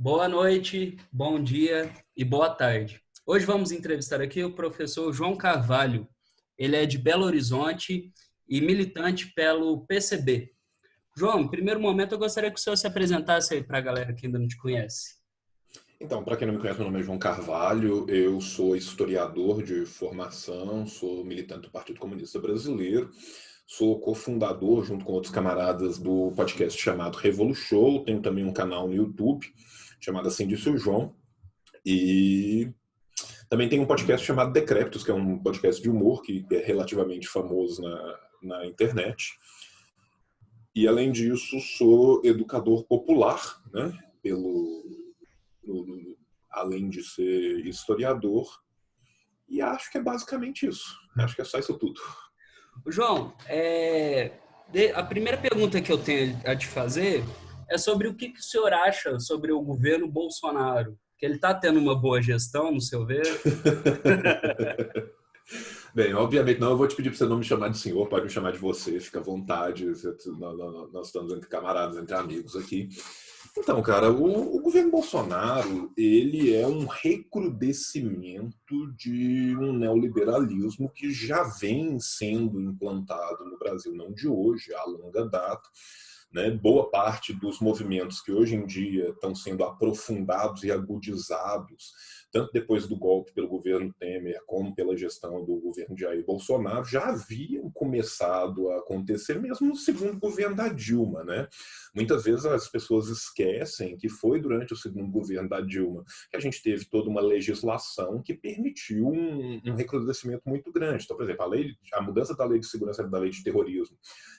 Boa noite, bom dia e boa tarde. Hoje vamos entrevistar aqui o professor João Carvalho. Ele é de Belo Horizonte e militante pelo PCB. João, em primeiro momento eu gostaria que o senhor se apresentasse aí para a galera que ainda não te conhece. Então, para quem não me conhece, meu nome é João Carvalho, eu sou historiador de formação, sou militante do Partido Comunista Brasileiro, sou cofundador, junto com outros camaradas, do podcast chamado Revolu Show, tenho também um canal no YouTube chamado Assim Disse o João, e também tem um podcast chamado Decréptos, que é um podcast de humor que é relativamente famoso na, na internet. E, além disso, sou educador popular, né, pelo no, além de ser historiador. E acho que é basicamente isso. Acho que é só isso tudo. João, é, a primeira pergunta que eu tenho a te fazer é sobre o que, que o senhor acha sobre o governo Bolsonaro. Que ele está tendo uma boa gestão, no seu ver? Bem, obviamente não, eu vou te pedir para você não me chamar de senhor, pode me chamar de você, fica à vontade. Nós estamos entre camaradas, entre amigos aqui. Então, cara, o, o, governo Bolsonaro ele é um recrudescimento de um neoliberalismo que já vem sendo implantado no Brasil, não de hoje, há longa data. Né? Boa parte dos movimentos que hoje em dia estão sendo aprofundados e agudizados tanto depois do golpe pelo governo Temer como pela gestão do governo Jair Bolsonaro, já haviam começado a acontecer mesmo no segundo governo da Dilma, né? Muitas vezes as pessoas esquecem que foi durante o segundo governo da Dilma que a gente teve toda uma legislação que permitiu um, um recrudescimento muito grande. Então, por exemplo, a, lei, a mudança da lei de segurança da lei de terrorismo,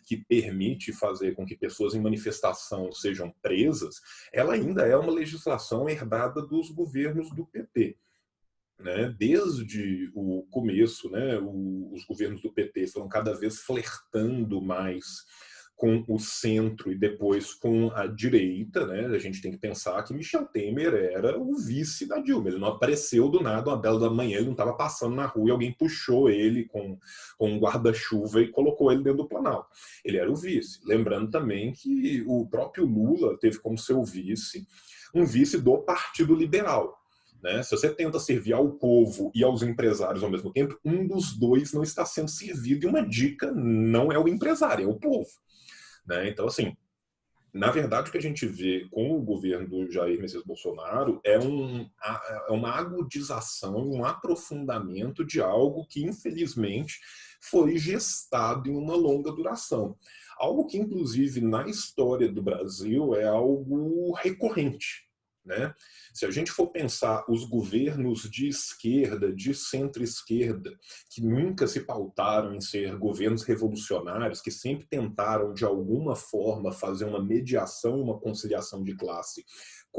que permite fazer com que pessoas em manifestação sejam presas, ela ainda é uma legislação herdada dos governos do PT. Né? Desde o começo, né, os governos do PT foram cada vez flertando mais com o centro e depois com a direita, né? A gente tem que pensar que Michel Temer era o vice da Dilma. Ele não apareceu do nada, uma bela da manhã, ele não estava passando na rua e alguém puxou ele com, com um guarda-chuva e colocou ele dentro do Planalto. Ele era o vice. Lembrando também que o próprio Lula teve como seu vice um vice do Partido Liberal. Né? Se você tenta servir ao povo e aos empresários ao mesmo tempo, um dos dois não está sendo servido. E uma dica não é o empresário, é o povo. Né? Então, assim, na verdade, o que a gente vê com o governo do Jair Messias Bolsonaro é, um, é uma agudização, um aprofundamento de algo que, infelizmente, foi gestado em uma longa duração. Algo que, inclusive, na história do Brasil é algo recorrente. Né? Se a gente for pensar os governos de esquerda, de centro-esquerda, que nunca se pautaram em ser governos revolucionários, que sempre tentaram, de alguma forma, fazer uma mediação e uma conciliação de classe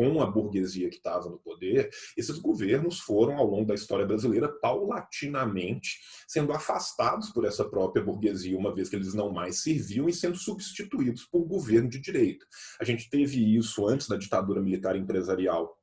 com a burguesia que estava no poder, esses governos foram, ao longo da história brasileira, paulatinamente sendo afastados por essa própria burguesia, uma vez que eles não mais serviam, e sendo substituídos por governo de direita. A gente teve isso antes da ditadura militar empresarial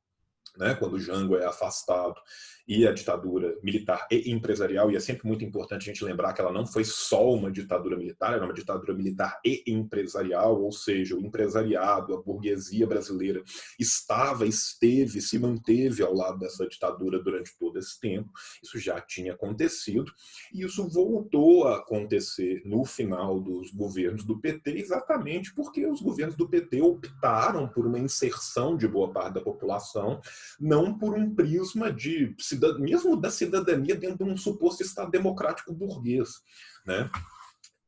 né, quando o Jango é afastado e a ditadura militar e empresarial, e é sempre muito importante a gente lembrar que ela não foi só uma ditadura militar, era uma ditadura militar e empresarial, ou seja, o empresariado, a burguesia brasileira estava, esteve, se manteve ao lado dessa ditadura durante todo esse tempo. Isso já tinha acontecido, e isso voltou a acontecer no final dos governos do PT, exatamente porque os governos do PT optaram por uma inserção de boa parte da população, não por um prisma de mesmo da cidadania dentro de um suposto Estado democrático burguês. Né?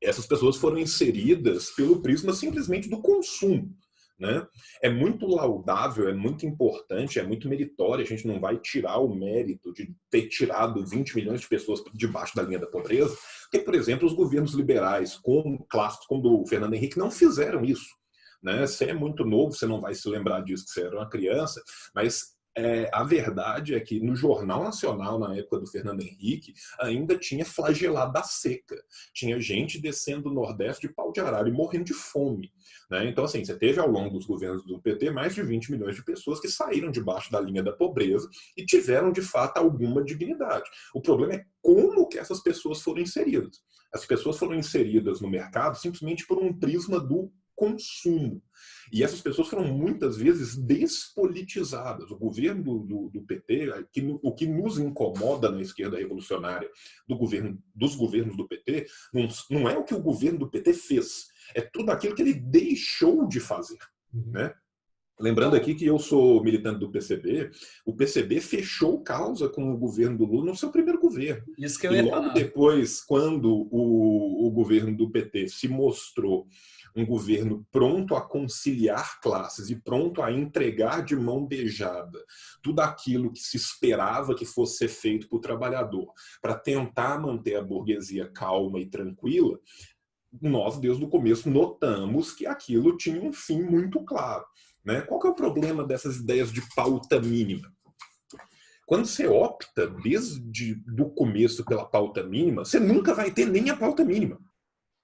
Essas pessoas foram inseridas pelo prisma simplesmente do consumo. Né? É muito laudável, é muito importante, é muito meritório. A gente não vai tirar o mérito de ter tirado 20 milhões de pessoas debaixo da linha da pobreza, porque, por exemplo, os governos liberais, como clássicos como o do Fernando Henrique, não fizeram isso. Né? Você é muito novo, você não vai se lembrar disso que você era uma criança, mas é, a verdade é que no Jornal Nacional, na época do Fernando Henrique, ainda tinha flagelado a seca. Tinha gente descendo do Nordeste de pau de arara e morrendo de fome. Né? Então, assim, você teve ao longo dos governos do PT mais de 20 milhões de pessoas que saíram debaixo da linha da pobreza e tiveram, de fato, alguma dignidade. O problema é como que essas pessoas foram inseridas. As pessoas foram inseridas no mercado simplesmente por um prisma do consumo. E essas pessoas foram muitas vezes despolitizadas. O governo do, do, do PT, que, o que nos incomoda na esquerda revolucionária do governo, dos governos do PT, não, não é o que o governo do PT fez, é tudo aquilo que ele deixou de fazer. Uhum. Né? Lembrando aqui que eu sou militante do PCB, o PCB fechou causa com o governo do Lula no seu primeiro governo. Isso que eu ia e logo falar. depois, quando o, o governo do PT se mostrou um governo pronto a conciliar classes e pronto a entregar de mão beijada tudo aquilo que se esperava que fosse ser feito para o trabalhador, para tentar manter a burguesia calma e tranquila, nós, desde o começo, notamos que aquilo tinha um fim muito claro. Né? Qual que é o problema dessas ideias de pauta mínima? Quando você opta desde do começo pela pauta mínima, você nunca vai ter nem a pauta mínima.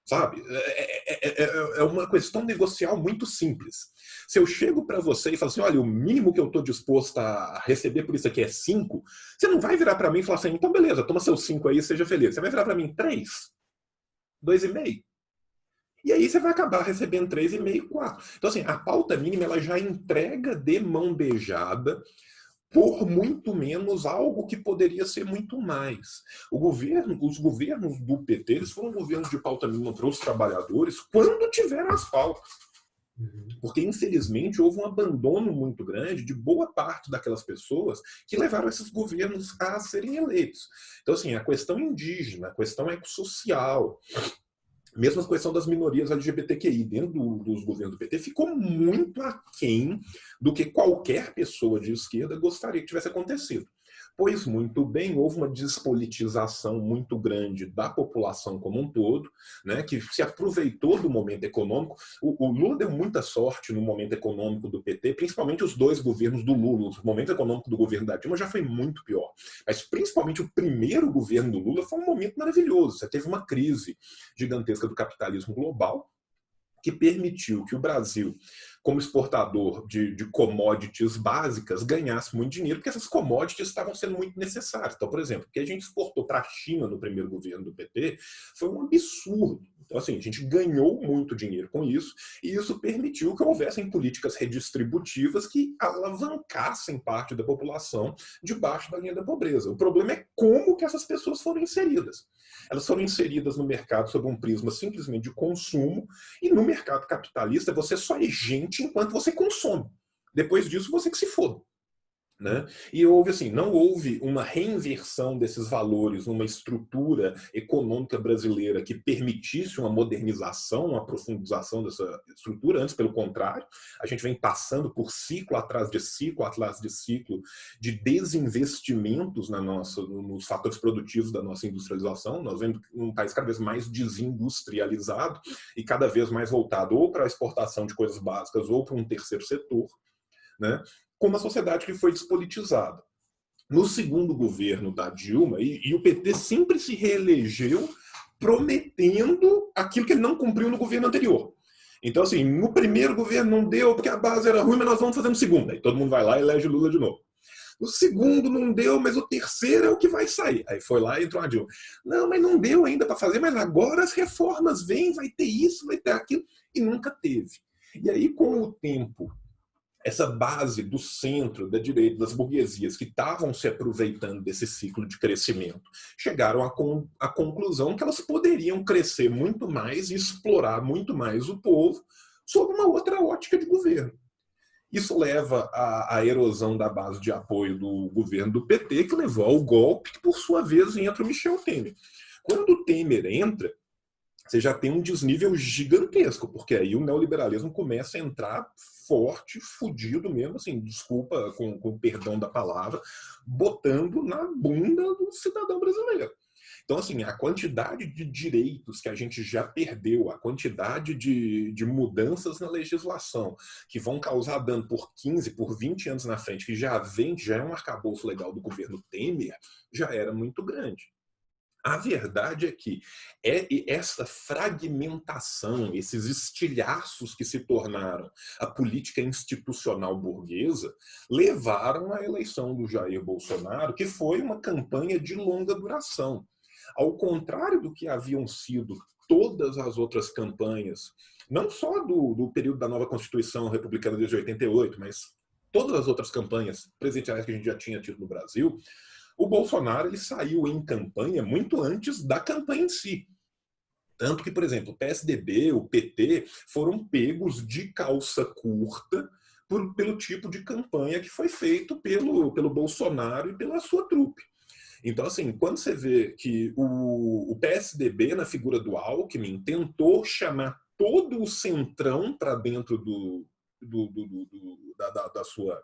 Sabe? É, é, é, é uma questão negocial muito simples. Se eu chego para você e falo assim, olha, o mínimo que eu estou disposto a receber por isso aqui é 5, você não vai virar para mim e falar assim, então beleza, toma seus 5 aí, seja feliz. Você vai virar para mim 3, 2,5. E aí você vai acabar recebendo 3,5, 4. Então, assim, a pauta mínima ela já entrega de mão beijada por muito menos algo que poderia ser muito mais. O governo, os governos do PT, eles foram governos de pauta mínima para os trabalhadores quando tiveram as pautas. Uhum. Porque, infelizmente, houve um abandono muito grande de boa parte daquelas pessoas que levaram esses governos a serem eleitos. Então, assim, a questão indígena, a questão ecossocial, mesmo a questão das minorias LGBTQI dentro do, dos governos do PT ficou muito aquém do que qualquer pessoa de esquerda gostaria que tivesse acontecido. Pois muito bem, houve uma despolitização muito grande da população como um todo, né, que se aproveitou do momento econômico. O, o, Lula deu muita sorte no momento econômico do PT, principalmente os dois governos do Lula. O momento econômico do governo da Dilma já foi muito pior. Mas principalmente o primeiro governo do Lula foi um momento maravilhoso. Você teve uma crise gigantesca do capitalismo global, que permitiu que o Brasil como exportador de, de, commodities básicas, ganhasse muito dinheiro, porque essas commodities estavam sendo muito necessárias. Então, por exemplo, o que a gente exportou para a China no primeiro governo do PT foi um absurdo. Então, assim, a gente ganhou muito dinheiro com isso, e isso permitiu que houvessem políticas redistributivas que alavancassem parte da população debaixo da linha da pobreza. O problema é como que essas pessoas foram inseridas. Elas foram inseridas no mercado sob um prisma simplesmente de consumo, e no mercado capitalista você só é gente enquanto você consome. Depois disso, você que se foda. Né? E houve assim, não houve uma reinversão desses valores numa estrutura econômica brasileira que permitisse uma modernização, uma profundização dessa estrutura, antes pelo contrário, a gente vem passando por ciclo atrás de ciclo, atrás de ciclo de desinvestimentos na nossa, nos fatores produtivos da nossa industrialização. Nós vemos um país cada vez mais desindustrializado e cada vez mais voltado ou para a exportação de coisas básicas ou para um terceiro setor. Né? Com uma sociedade que foi despolitizada. No segundo governo da Dilma, e, e o PT sempre se reelegeu prometendo aquilo que ele não cumpriu no governo anterior. Então, assim, no primeiro governo não deu porque a base era ruim, mas nós vamos fazer no segundo. Aí todo mundo vai lá e elege Lula de novo. No segundo não deu, mas o terceiro é o que vai sair. Aí foi lá e entrou a Dilma. Não, mas não deu ainda para fazer, mas agora as reformas vêm, vai ter isso, vai ter aquilo. E nunca teve. E aí, com o tempo essa base do centro, da direita, das burguesias que estavam se aproveitando desse ciclo de crescimento, chegaram à, con à conclusão que elas poderiam crescer muito mais e explorar muito mais o povo sob uma outra ótica de governo. Isso leva à, à, erosão da base de apoio do governo do PT, que levou ao golpe, que por sua vez entra o Michel Temer. Quando o Temer entra, você já tem um desnível gigantesco, porque aí o neoliberalismo começa a entrar forte, fudido mesmo, assim, desculpa com, com perdão da palavra, botando na bunda do cidadão brasileiro. Então, assim, a quantidade de direitos que a gente já perdeu, a quantidade de, de mudanças na legislação que vão causar dano por 15, por 20 anos na frente, que já vem, já é um arcabouço legal do governo Temer, já era muito grande. A verdade é que é essa fragmentação, esses estilhaços que se tornaram a política institucional burguesa, levaram à eleição do Jair Bolsonaro, que foi uma campanha de longa duração. Ao contrário do que haviam sido todas as outras campanhas não só do, do período da nova Constituição Republicana desde 88, mas todas as outras campanhas presidenciais que a gente já tinha tido no Brasil, o Bolsonaro ele saiu em campanha muito antes da campanha em si. Tanto que, por exemplo, o PSDB, o PT foram pegos de calça curta por, pelo tipo de campanha que foi feito pelo, pelo Bolsonaro e pela sua trupe. Então, assim, quando você vê que o, o PSDB, na figura do Alckmin, tentou chamar todo o centrão para dentro do, do, do, do da, da, da, sua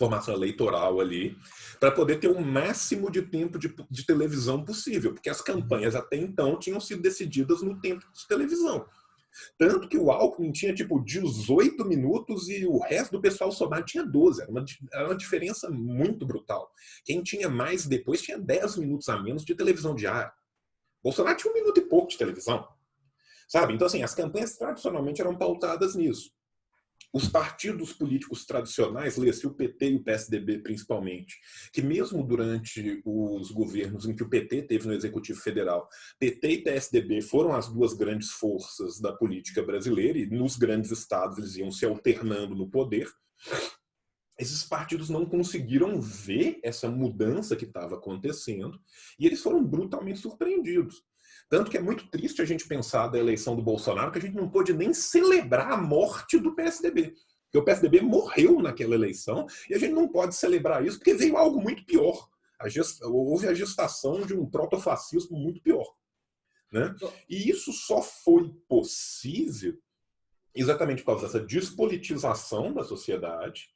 formação eleitoral ali, para poder ter o máximo de tempo de, de televisão possível, porque as campanhas até então tinham sido decididas no tempo de televisão. Tanto que o Alckmin tinha tipo 18 minutos e o resto do pessoal somado tinha 12. Era uma, era uma diferença muito brutal. Quem tinha mais depois tinha 10 minutos a menos de televisão diária. Bolsonaro tinha um minuto e pouco de televisão. Sabe? Então, assim, as campanhas tradicionalmente eram pautadas nisso os partidos políticos tradicionais, lê-se o PT e o PSDB principalmente, que mesmo durante os governos em que o PT teve no Executivo Federal, PT e PSDB foram as duas grandes forças da política brasileira e nos grandes estados eles iam se alternando no poder. Esses partidos não conseguiram ver essa mudança que estava acontecendo e eles foram brutalmente surpreendidos. Tanto que é muito triste a gente pensar da eleição do Bolsonaro, que a gente não pôde nem celebrar a morte do PSDB. Porque o PSDB morreu naquela eleição e a gente não pode celebrar isso porque veio algo muito pior. A gest... Houve a gestação de um protofascismo muito pior. Né? E isso só foi possível exatamente por causa dessa despolitização da sociedade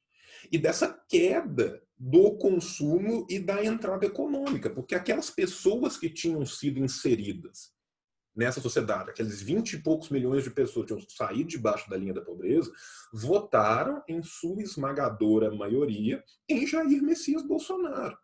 e dessa queda do consumo e da entrada econômica, porque aquelas pessoas que tinham sido inseridas nessa sociedade, aqueles 20 e poucos milhões de pessoas que tinham saído debaixo da linha da pobreza, votaram em sua esmagadora maioria em Jair Messias Bolsonaro.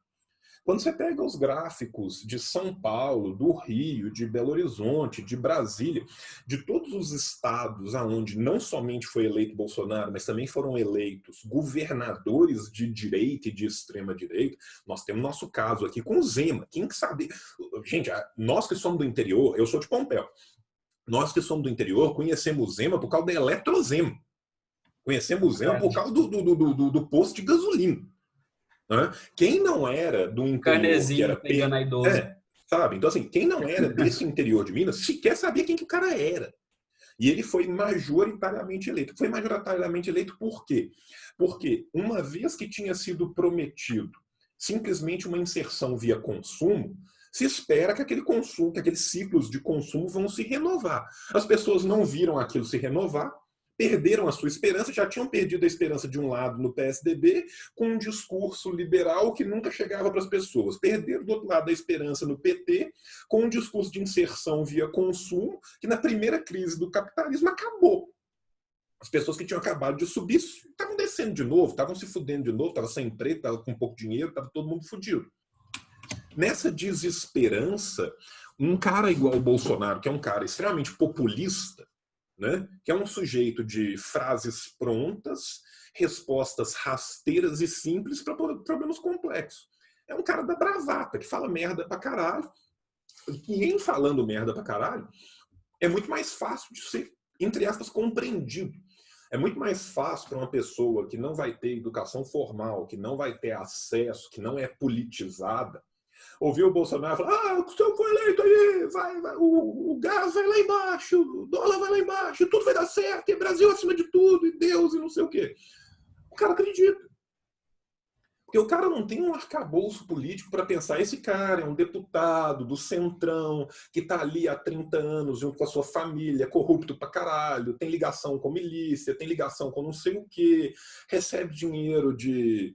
Quando você pega os gráficos de São Paulo, do Rio, de Belo Horizonte, de Brasília, de todos os estados aonde não somente foi eleito Bolsonaro, mas também foram eleitos governadores de direita e de extrema direita, nós temos nosso caso aqui com o Zema. Quem que sabe? Gente, nós que somos do interior, eu sou de Pompéu. Nós que somos do interior conhecemos o Zema por causa da Eletrozema. Conhecemos o Zema por causa do, do, do, do, do posto de gasolina. Né? Quem não era do interior, Carnezinho que era pegando a idosa. É, sabe? Então, assim, quem não era desse interior de Minas sequer sabia quem que o cara era. E ele foi majoritariamente eleito. Foi majoritariamente eleito por quê? Porque uma vez que tinha sido prometido simplesmente uma inserção via consumo, se espera que aquele consumo, que aqueles ciclos de consumo vão se renovar. As pessoas não viram aquilo se renovar, perderam a sua esperança, já tinham perdido a esperança de um lado no PSDB, com um discurso liberal que nunca chegava para as pessoas. Perderam do outro lado a esperança no PT, com um discurso de inserção via consumo, que na primeira crise do capitalismo acabou. As pessoas que tinham acabado de subir estavam descendo de novo, estavam se fudendo de novo, estavam sem emprego, estavam com pouco dinheiro, estava todo mundo fudido. Nessa desesperança, um cara igual o Bolsonaro, que é um cara extremamente populista, né? que é um sujeito de frases prontas, respostas rasteiras e simples para problemas complexos. É um cara da bravata, que fala merda pra caralho. E em falando merda pra caralho, é muito mais fácil de ser, entre aspas, compreendido. É muito mais fácil para uma pessoa que não vai ter educação formal, que não vai ter acesso, que não é politizada, ouviu o Bolsonaro falar: ah, o senhor foi eleito aí, vai, vai, o, o, gás vai lá embaixo, o dólar vai lá embaixo, tudo vai dar certo, e Brasil acima de tudo, e Deus, e não sei o quê. O cara acredita. Porque o cara não tem um arcabouço político para pensar. Esse cara é um deputado do Centrão, que está ali há 30 anos junto com a sua família, corrupto pra caralho, tem ligação com milícia, tem ligação com não sei o quê, recebe dinheiro de,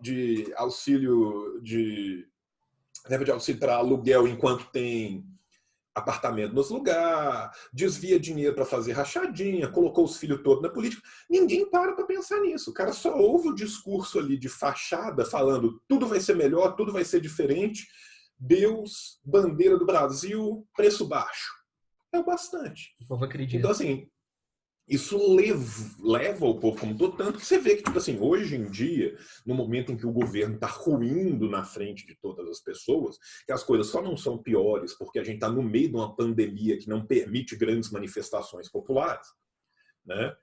de auxílio de leva de auxílio para aluguel enquanto tem apartamento nos lugares, desvia dinheiro para fazer rachadinha, colocou os filhos todos na política. Ninguém para para pensar nisso. O cara só ouve o discurso ali de fachada falando tudo vai ser melhor, tudo vai ser diferente. Deus, bandeira do Brasil, preço baixo. É o bastante. O povo acredita. Então, assim, isso leva, leva o povo como todo, tanto que você vê que, tipo assim, hoje em dia, no momento em que o governo está ruindo na frente de todas as pessoas, que as coisas só não são piores porque a gente está no meio de uma pandemia que não permite grandes manifestações populares, né?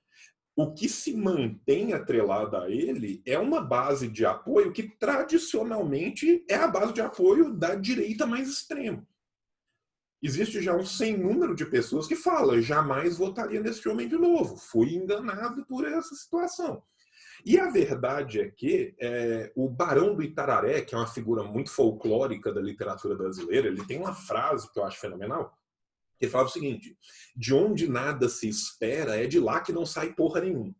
O que se mantém atrelado a ele é uma base de apoio que tradicionalmente é a base de apoio da direita mais extrema existe já um sem número de pessoas que falam jamais votaria nesse homem de novo, fui enganado por essa situação. E a verdade é que é, o Barão do Itararé, que é uma figura muito folclórica da literatura brasileira, ele tem uma frase que eu acho fenomenal, que ele fala o seguinte, de onde nada se espera é de lá que não sai porra nenhuma.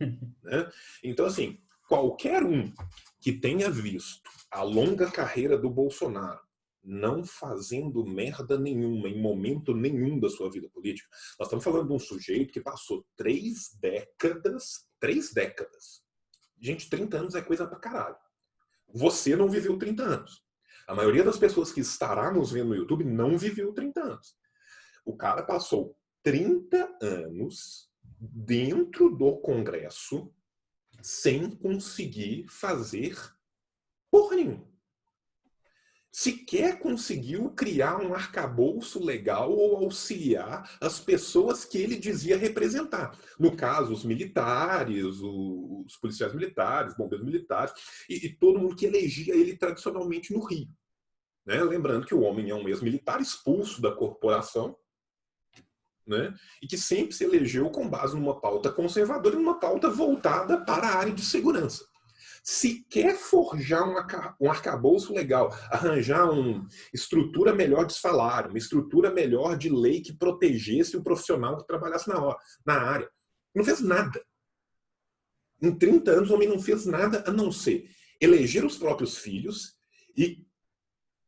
né? Então, assim, qualquer um que tenha visto a longa carreira do Bolsonaro, não fazendo merda nenhuma, em momento nenhum da sua vida política. Nós estamos falando de um sujeito que passou três décadas, três décadas. Gente, 30 anos é coisa pra caralho. Você não viveu 30 anos. A maioria das pessoas que estará nos vendo no YouTube não viveu 30 anos. O cara passou 30 anos dentro do Congresso sem conseguir fazer porra nenhuma sequer conseguiu criar um arcabouço legal ou auxiliar as pessoas que ele dizia representar. No caso, os militares, os policiais militares, bombeiros militares, e, e todo mundo que elegia ele tradicionalmente no Rio. Né? Lembrando que o homem é um ex-militar expulso da corporação, né? e que sempre se elegeu com base numa pauta conservadora e numa pauta voltada para a área de segurança se quer forjar um arcabouço legal, arranjar uma estrutura melhor de salário, uma estrutura melhor de lei que protegesse o profissional que trabalhasse na, hora, na área, não fez nada. Em 30 anos, o homem não fez nada a não ser eleger os próprios filhos e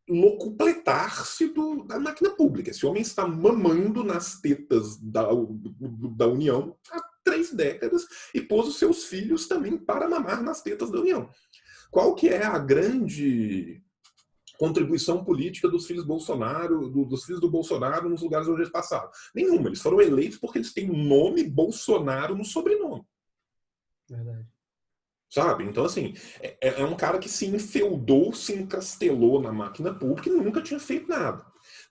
locupletar-se da máquina pública. Esse homem está mamando nas tetas da, da União há três décadas e pôs os seus filhos também para mamar nas tetas da União. Qual que é a grande contribuição política dos filhos Bolsonaro, do, dos filhos do Bolsonaro nos lugares onde eles passaram? Nenhuma. Eles foram eleitos porque eles têm o nome Bolsonaro no sobrenome. Verdade. Sabe? Então, assim, é, é, um cara que se enfeudou, se encastelou na máquina pública e nunca tinha feito nada.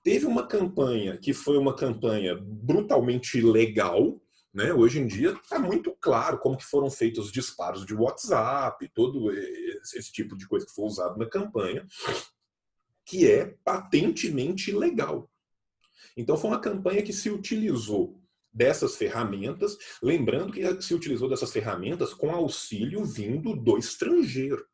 Teve uma campanha que foi uma campanha brutalmente ilegal, né? Hoje em dia está muito claro como que foram feitos os disparos de WhatsApp, todo esse tipo de coisa que foi usado na campanha, que é patentemente ilegal. Então foi uma campanha que se utilizou dessas ferramentas, lembrando que se utilizou dessas ferramentas com auxílio vindo do estrangeiro.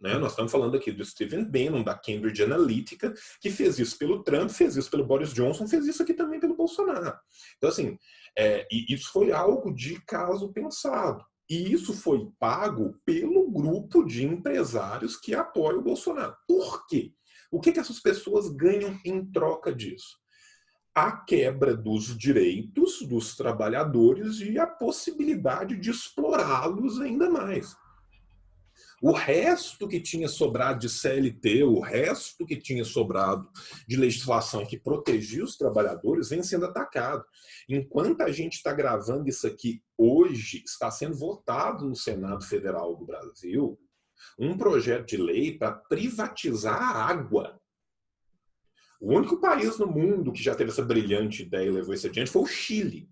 Né? Nós estamos falando aqui do Stephen Bannon, da Cambridge Analytica, que fez isso pelo Trump, fez isso pelo Boris Johnson, fez isso aqui também pelo Bolsonaro. Então, assim, é, isso foi algo de caso pensado. E isso foi pago pelo grupo de empresários que apoiam o Bolsonaro. Por quê? O que, que essas pessoas ganham em troca disso? A quebra dos direitos dos trabalhadores e a possibilidade de explorá-los ainda mais. O resto que tinha sobrado de CLT, o resto que tinha sobrado de legislação que protegia os trabalhadores, vem sendo atacado. Enquanto a gente está gravando isso aqui hoje, está sendo votado no Senado Federal do Brasil um projeto de lei para privatizar a água. O único país no mundo que já teve essa brilhante ideia e levou isso adiante foi o Chile.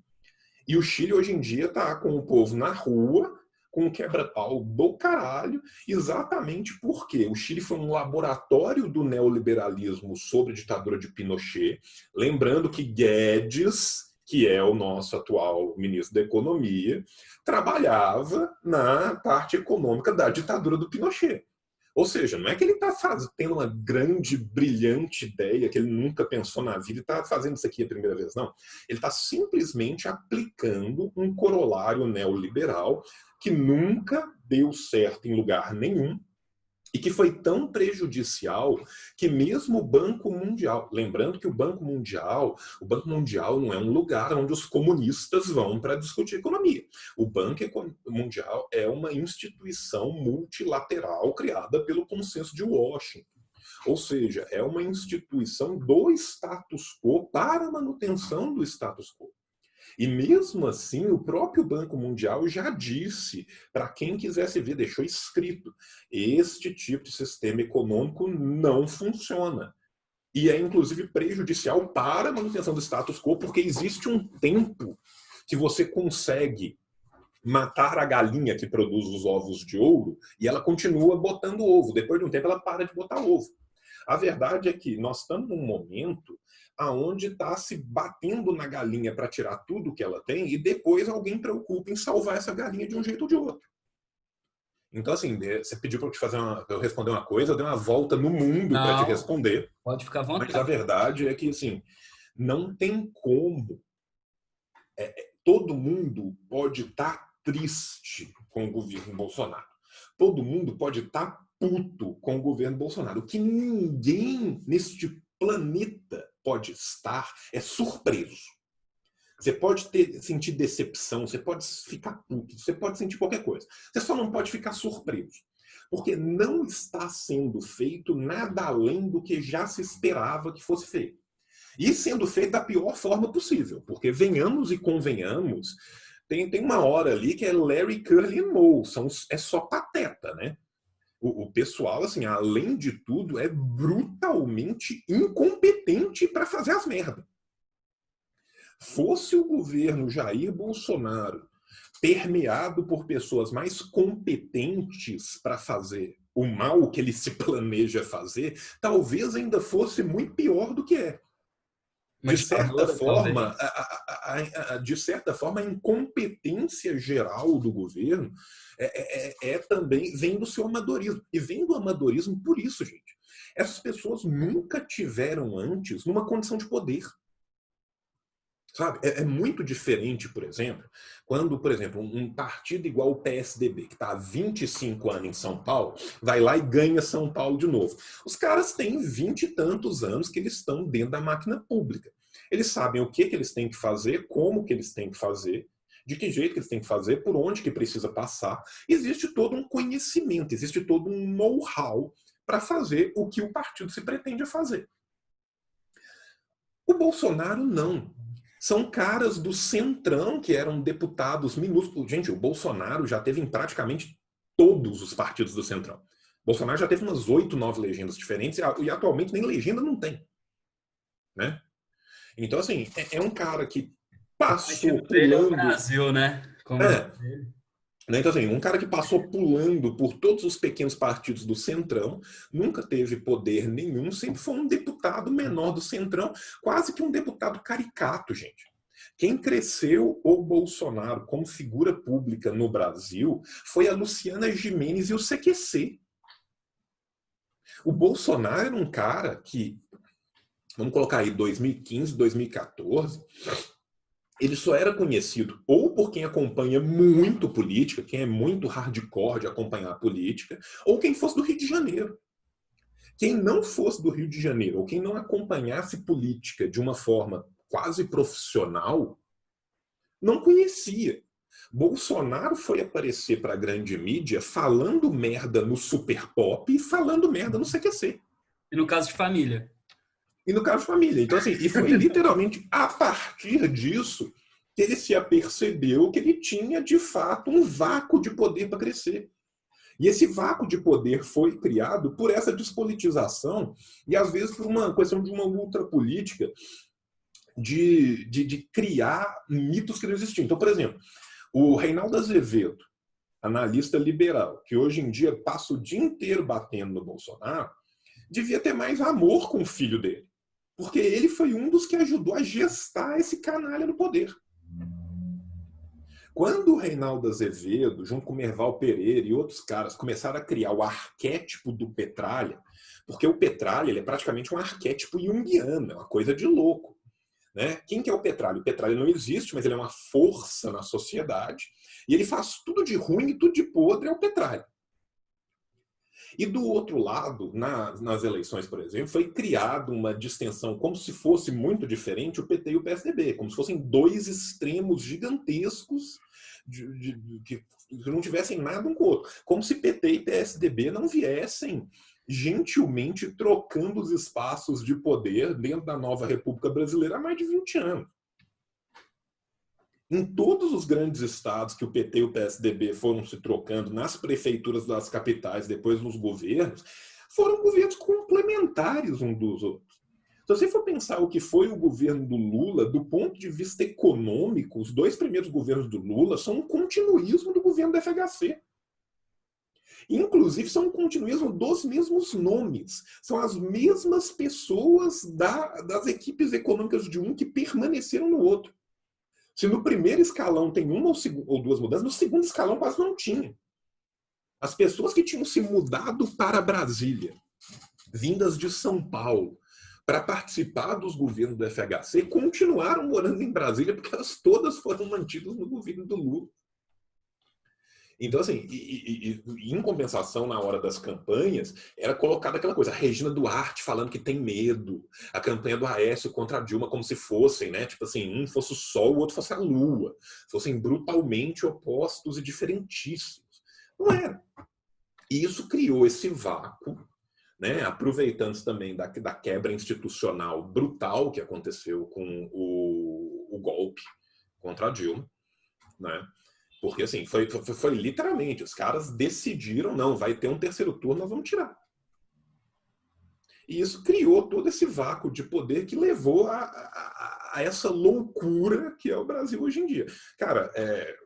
E o Chile hoje em dia está com o povo na rua com um quebra-pau do caralho, exatamente porque o Chile foi um laboratório do neoliberalismo sob a ditadura de Pinochet. Lembrando que Guedes, que é o nosso atual ministro da Economia, trabalhava na parte econômica da ditadura do Pinochet. Ou seja, não é que ele está tendo uma grande, brilhante ideia que ele nunca pensou na vida e está fazendo isso aqui a primeira vez, não. Ele está simplesmente aplicando um corolário neoliberal que nunca deu certo em lugar nenhum e que foi tão prejudicial que mesmo o Banco Mundial, lembrando que o Banco Mundial, o Banco Mundial não é um lugar onde os comunistas vão para discutir economia. O Banco Mundial é uma instituição multilateral criada pelo consenso de Washington. Ou seja, é uma instituição do status quo para a manutenção do status quo. E mesmo assim, o próprio Banco Mundial já disse, para quem quisesse ver, deixou escrito: este tipo de sistema econômico não funciona. E é inclusive prejudicial para a manutenção do status quo, porque existe um tempo que você consegue matar a galinha que produz os ovos de ouro e ela continua botando ovo. Depois de um tempo, ela para de botar ovo. A verdade é que nós estamos num momento aonde está se batendo na galinha para tirar tudo que ela tem e depois alguém preocupa em salvar essa galinha de um jeito ou de outro. Então, assim, você pediu para eu te fazer uma, eu responder uma coisa, eu dei uma volta no mundo para te responder. Pode ficar à vontade. Mas a verdade é que, assim, não tem como. É, é todo mundo pode estar tá triste com o governo Bolsonaro. Todo mundo pode estar tá puto com o governo Bolsonaro. O que ninguém neste planeta pode estar é surpreso. Você pode ter, sentir decepção, você pode ficar puto, você pode sentir qualquer coisa. Você só não pode ficar surpreso. Porque não está sendo feito nada além do que já se esperava que fosse feito. E sendo feito da pior forma possível. Porque venhamos e convenhamos, tem, tem uma hora ali que é Larry, Curly Moe. São, é só pateta, né? O, o pessoal, assim, além de tudo, é brutalmente incompetente para fazer as merdas. Fosse o governo Jair Bolsonaro permeado por pessoas mais competentes para fazer o mal que ele se planeja fazer, talvez ainda fosse muito pior do que é de certa forma, a, a, a, de certa forma, a incompetência geral do governo é, é, é, é, também vem do seu amadorismo. E vem do amadorismo por isso, gente. Essas pessoas nunca tiveram antes numa condição de poder. Sabe? É, é muito diferente, por exemplo, quando, por exemplo, um partido igual o PSDB, que está há 25 anos em São Paulo, vai lá e ganha São Paulo de novo. Os caras têm 20 e tantos anos que eles estão dentro da máquina pública. Eles sabem o que, que eles têm que fazer, como que eles têm que fazer, de que jeito que eles têm que fazer, por onde que precisa passar. Existe todo um conhecimento, existe todo um know-how para fazer o que o partido se pretende fazer. O Bolsonaro não são caras do Centrão, que eram deputados minúsculos. Gente, o Bolsonaro já teve em praticamente todos os partidos do Centrão. O Bolsonaro já teve umas oito, nove legendas diferentes e atualmente nem legenda não tem. Né? Então, assim, é, é um cara que passou pulando... Brasil, né? Como é. Então, assim, um cara que passou pulando por todos os pequenos partidos do Centrão, nunca teve poder nenhum, sempre foi um deputado menor do Centrão, quase que um deputado caricato, gente. Quem cresceu o Bolsonaro como figura pública no Brasil foi a Luciana Jimenez e o CQC. O Bolsonaro era um cara que, vamos colocar aí, 2015, 2014 ele só era conhecido ou por quem acompanha muito política, quem é muito hardcore de acompanhar a política, ou quem fosse do Rio de Janeiro. Quem não fosse do Rio de Janeiro, ou quem não acompanhasse política de uma forma quase profissional, não conhecia. Bolsonaro foi aparecer para a grande mídia falando merda no Super Pop e falando merda no CQC. E no caso de família e no caso família. Então, assim, e foi literalmente a partir disso que ele se apercebeu que ele tinha, de fato, um vácuo de poder para crescer. E esse vácuo de poder foi criado por essa despolitização e, às vezes, por uma questão de uma ultrapolítica de, de, de criar mitos que não existiam. Então, por exemplo, o Reinaldo Azevedo, analista liberal, que hoje em dia passa o dia inteiro batendo no Bolsonaro, devia ter mais amor com o filho dele. Porque ele foi um dos que ajudou a gestar esse canalha no poder. Quando o Reinaldo Azevedo, junto com Merval Pereira e outros caras, começaram a criar o arquétipo do Petralha, porque o Petralha ele é praticamente um arquétipo junguiano, é uma coisa de louco. Né? Quem que é o Petralha? O Petralha não existe, mas ele é uma força na sociedade e ele faz tudo de ruim e tudo de podre, é o Petralha. E do outro lado, na, nas eleições, por exemplo, foi criada uma distensão como se fosse muito diferente o PT e o PSDB, como se fossem dois extremos gigantescos de, de, de, que não tivessem nada um com o outro. Como se PT e PSDB não viessem gentilmente trocando os espaços de poder dentro da nova República Brasileira há mais de 20 anos. Em todos os grandes estados que o PT e o PSDB foram se trocando, nas prefeituras das capitais, depois nos governos, foram governos complementares um dos outros. Se você for pensar o que foi o governo do Lula, do ponto de vista econômico, os dois primeiros governos do Lula são um continuismo do governo do FHC. Inclusive, são um continuismo dos mesmos nomes. São as mesmas pessoas da, das equipes econômicas de um que permaneceram no outro. Se no primeiro escalão tem uma ou, duas mudanças, no segundo escalão quase não tinha. As pessoas que tinham se mudado para Brasília, vindas de São Paulo, para participar dos governos do FHC, continuaram morando em Brasília, porque elas todas foram mantidas no governo do Lula. Então, assim, e, e, e, em compensação, na hora das campanhas, era colocada aquela coisa, a Regina Duarte falando que tem medo, a campanha do Aécio contra a Dilma como se fossem, né? Tipo assim, um fosse o Sol, o outro fosse a Lua. Fossem brutalmente opostos e diferentíssimos. Não era. E isso criou esse vácuo, né? aproveitando também da, da quebra institucional brutal que aconteceu com o, o golpe contra a Dilma, né? Porque, assim, foi, foi, foi, literalmente, os caras decidiram, não, vai ter um terceiro turno, nós vamos tirar. E isso criou todo esse vácuo de poder que levou a, a, a essa loucura que é o Brasil hoje em dia. Cara, é,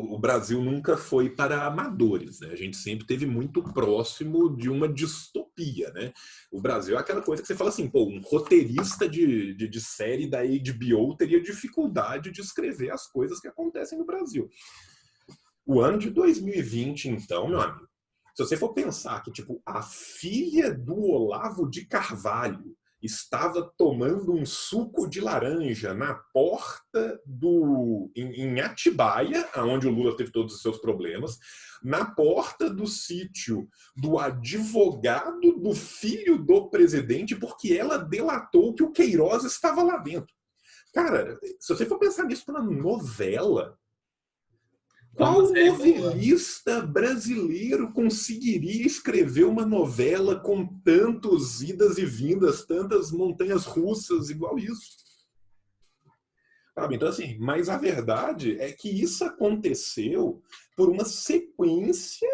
o Brasil nunca foi para amadores, né? A gente sempre teve muito próximo de uma distopia, né? O Brasil é aquela coisa que você fala assim, pô, um roteirista de, de, de série da HBO teria dificuldade de escrever as coisas que acontecem no Brasil. O ano de 2020, então, meu amigo, se você for pensar que, tipo, a filha do Olavo de Carvalho estava tomando um suco de laranja na porta do em, Atibaia, onde o Lula teve todos os seus problemas, na porta do sítio do advogado do filho do presidente, porque ela delatou que o Queiroz estava lá dentro. Cara, se você for pensar nisso pela novela, qual novelista brasileiro conseguiria escrever uma novela com tantos idas e vindas, tantas montanhas russas igual isso? Então, assim, mas a verdade é que isso aconteceu por uma sequência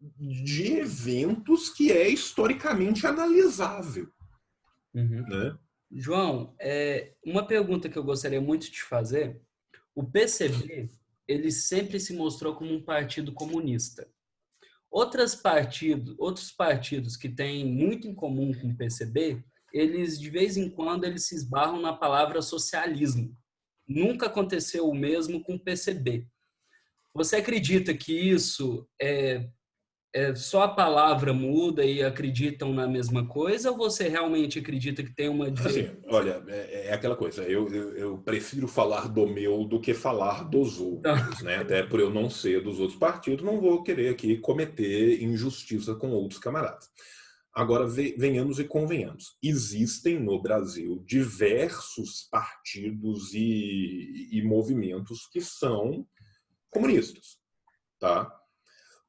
de eventos que é historicamente analisável. Uhum. Né? João, é, uma pergunta que eu gostaria muito de fazer: o PCB ele sempre se mostrou como um partido comunista. Outros partidos, outros partidos que têm muito em comum com o PCB, eles de vez em quando eles se esbarram na palavra socialismo. Nunca aconteceu o mesmo com o PCB. Você acredita que isso é é, só a palavra muda e acreditam na mesma coisa ou você realmente acredita que tem uma assim, olha é, é aquela coisa eu, eu, eu, prefiro falar do meu do que falar dos outros né? Até por eu não ser dos outros partidos não vou querer aqui cometer injustiça com outros camaradas. Agora venhamos e convenhamos existem no Brasil diversos partidos e, e movimentos que são comunistas tá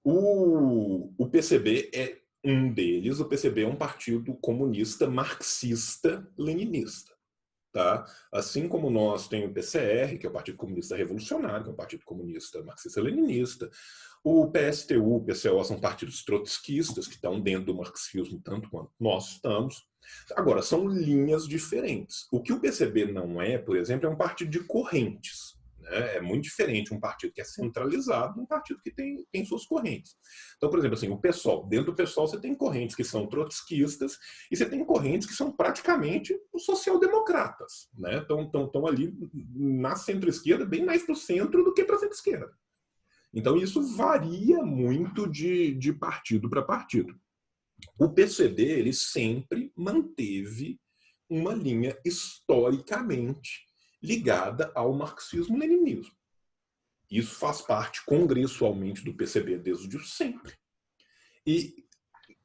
o, o PCB é um deles. O PCB é um partido comunista marxista-leninista. Tá? Assim como nós tem o PCR, que é o Partido Comunista Revolucionário, que é um partido comunista marxista-leninista, o PSTU, o PCO são partidos trotskistas, que estão dentro do marxismo tanto quanto nós estamos. Agora, são linhas diferentes. O que o PCB não é, por exemplo, é um partido de correntes. Né? É muito diferente um partido que é centralizado de um partido que tem, tem suas correntes. Então, por exemplo, assim, o PSOL. Dentro do PSOL você tem correntes que são trotskistas e você tem correntes que são praticamente social-democratas. Né? Estão, estão, estão ali na centro-esquerda, bem mais para o centro do que para a centro-esquerda. Então, isso varia muito de, de partido para partido. O PCB ele sempre manteve uma linha historicamente ligada ao marxismo-leninismo. Isso faz parte congressualmente do PCB desde sempre. E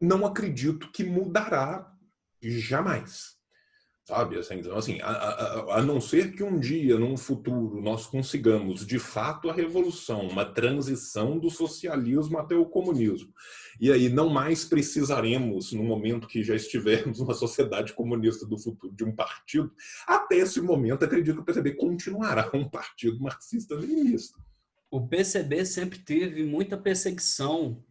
não acredito que mudará jamais. Sabe? Assim, então, assim, a, a, a, não ser que um dia, num futuro, nós consigamos, de fato, a revolução, uma transição do socialismo até o comunismo. E aí não mais precisaremos, no momento que já estivermos numa sociedade comunista do futuro, de um partido, até esse momento, acredito que o PCB continuará um partido marxista-leninista. O PCB sempre teve muita perseguição.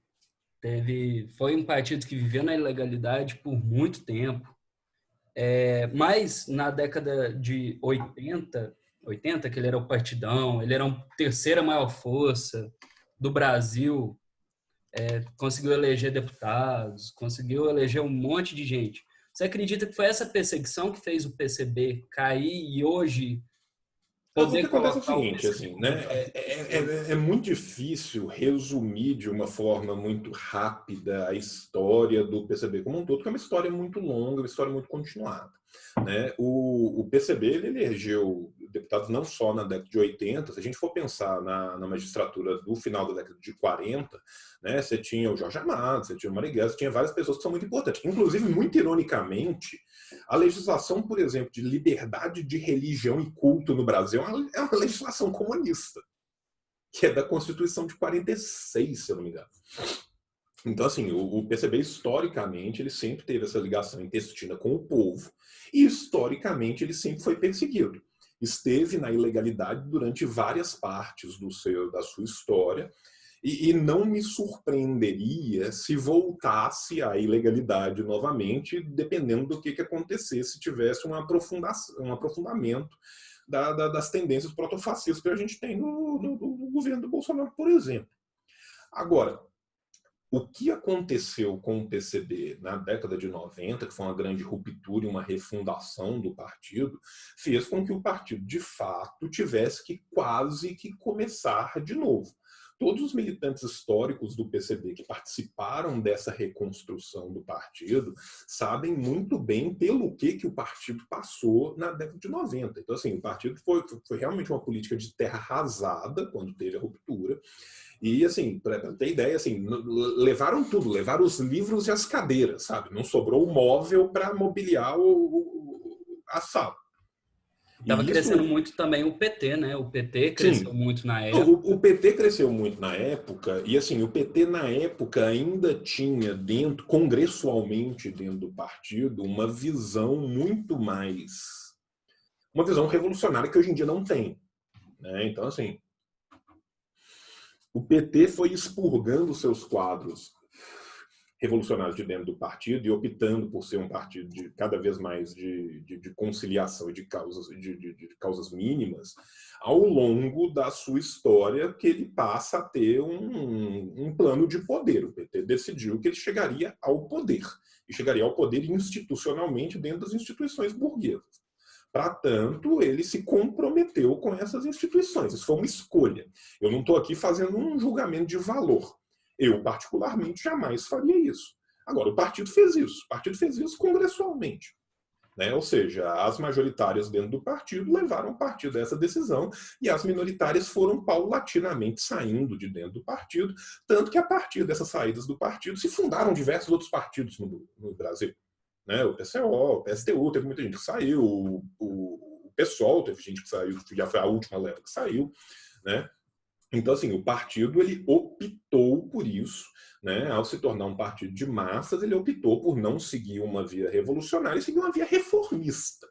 Teve, foi um partido que viveu na ilegalidade por muito tempo é, mas na década de 80, 80, que ele era o partidão, ele era a terceira maior força do Brasil, é, conseguiu eleger deputados, conseguiu eleger um monte de gente. Você acredita que foi essa perseguição que fez o PCB cair e hoje Poder o que acontece é o seguinte, assim, né? É, é, é, é, muito difícil resumir de uma forma muito rápida a história do PCB como um todo, porque é uma história muito longa, uma história muito continuada. Né? O, o PCB ele elegeu deputados não só na década de 80, se a gente for pensar na, na magistratura do final da década de 40, né, você tinha o Jorge Amado, você tinha o Marighella, você tinha várias pessoas que são muito importantes. Inclusive, muito ironicamente, a legislação, por exemplo, de liberdade de religião e culto no Brasil é uma, é legislação comunista, que é da Constituição de 46, se eu não me engano. Então, assim, o, PCB, historicamente, ele sempre teve essa ligação intestina com o povo e, historicamente, ele sempre foi perseguido. Esteve na ilegalidade durante várias partes do seu, da sua história e, e não me surpreenderia se voltasse à ilegalidade novamente, dependendo do que, que acontecesse, se tivesse um, um aprofundamento da, da, das tendências protofascistas que a gente tem no, no, no governo do Bolsonaro, por exemplo. Agora, o que aconteceu com o PCB na década de 90, que foi uma grande ruptura e uma refundação do partido, fez com que o partido, de fato, tivesse que quase que começar de novo. Todos os militantes históricos do PCB que participaram dessa reconstrução do partido sabem muito bem pelo que, que o partido passou na década de 90. Então, assim, o partido foi, foi realmente uma política de terra arrasada quando teve a ruptura e, assim, para ter ideia, assim, levaram tudo, levaram os livros e as cadeiras, sabe? Não sobrou o móvel para mobiliar o, o, a sala. Estava crescendo muito também o PT, né? O PT cresceu Sim. muito na época. O, o, PT cresceu muito na época, e assim, o PT na época ainda tinha dentro, congressualmente dentro do partido, uma visão muito mais. Uma visão revolucionária que hoje em dia não tem. Né? Então, assim, o PT foi expurgando seus quadros revolucionários de dentro do partido e optando por ser um partido de cada vez mais de, de, de conciliação e de causas, de, de, causas mínimas, ao longo da sua história que ele passa a ter um, um plano de poder. O PT decidiu que ele chegaria ao poder, e chegaria ao poder institucionalmente dentro das instituições burguesas. Para tanto, ele se comprometeu com essas instituições. Isso foi uma escolha. Eu não estou aqui fazendo um julgamento de valor. Eu, particularmente, jamais faria isso. Agora, o partido fez isso. O partido fez isso congressualmente. Né? Ou seja, as majoritárias dentro do partido levaram partido a essa decisão e as minoritárias foram paulatinamente saindo de dentro do partido, tanto que a partir dessas saídas do partido se fundaram diversos outros partidos no, no Brasil né? O PCO, o PSTU, teve muita gente que saiu, o, o, o PSOL teve gente que saiu, já foi a última leva que saiu, né? Então, assim, o partido ele optou por isso, né? Ao se tornar um partido de massas, ele optou por não seguir uma via revolucionária e seguir uma via reformista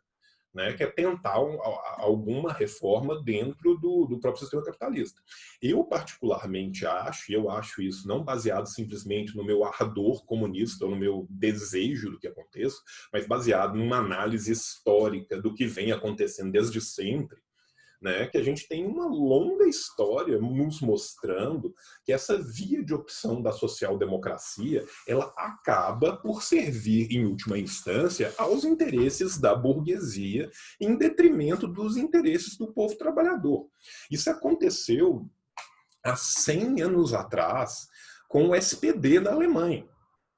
né, que é tentar um, alguma reforma dentro do, do, próprio sistema capitalista. Eu, particularmente, acho, e eu acho isso não baseado simplesmente no meu ardor comunista ou no meu desejo do que aconteça, mas baseado numa análise histórica do que vem acontecendo desde sempre, né, que a gente tem uma longa história nos mostrando que essa via de opção da social-democracia ela acaba por servir, em última instância, aos interesses da burguesia, em detrimento dos interesses do povo trabalhador. Isso aconteceu há 100 anos atrás com o SPD na Alemanha.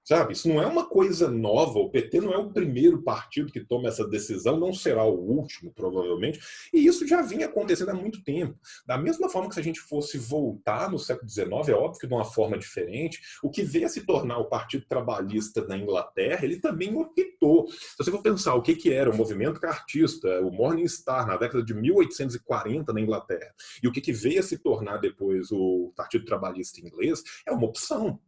Sabe? Isso não é uma coisa nova. O PT não é o primeiro partido que toma essa decisão, não será o último, provavelmente. E isso já vinha acontecendo há muito tempo. Da mesma forma que se a gente fosse voltar no século XIX, é óbvio que de uma forma diferente, o que veio a se tornar o Partido Trabalhista na Inglaterra, ele também optou. Se você for pensar o que, que era o movimento cartista, o Morning Star, na década de 1840 na Inglaterra, e o que, que veio a se tornar depois o Partido Trabalhista inglês, é uma opção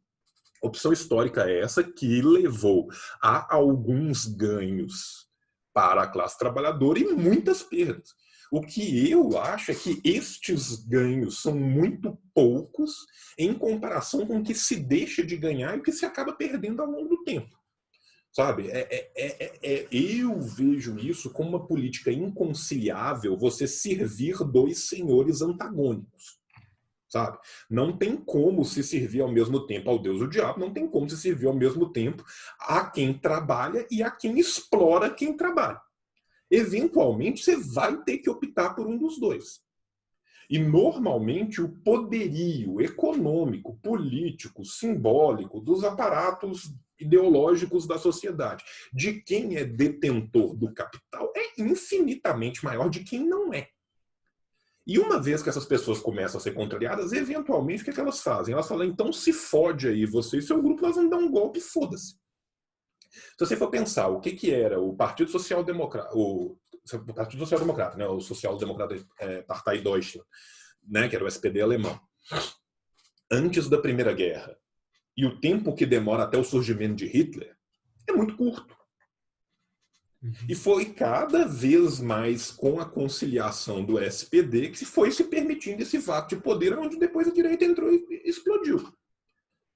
opção histórica é essa que levou a alguns ganhos para a classe trabalhadora e muitas perdas. O que eu acho é que estes ganhos são muito poucos em comparação com o que se deixa de ganhar e o que se acaba perdendo ao longo do tempo. Sabe? É, é, é, é, eu vejo isso como uma política inconciliável você servir dois senhores antagônicos sabe? Não tem como se servir ao mesmo tempo ao Deus o diabo, não tem como se servir ao mesmo tempo a quem trabalha e a quem explora quem trabalha. Eventualmente você vai ter que optar por um dos dois. E normalmente o poderio econômico, político, simbólico dos aparatos ideológicos da sociedade, de quem é detentor do capital, é infinitamente maior de quem não é. E uma vez que essas pessoas começam a ser contrariadas, eventualmente o que, é que elas fazem? Elas falam, então se fode aí, você e seu grupo, nós vamos dar um golpe, foda-se. Se você for pensar o que, que era o Partido Social Democrata, o, o Partido Social Democrata, né, o Social Democrata é, Partei Deutschland, né, que era o SPD alemão, antes da Primeira Guerra, e o tempo que demora até o surgimento de Hitler, é muito curto. Uhum. E foi cada vez mais com a conciliação do SPD que se foi se permitindo esse vácuo de poder, onde depois a direita entrou e explodiu.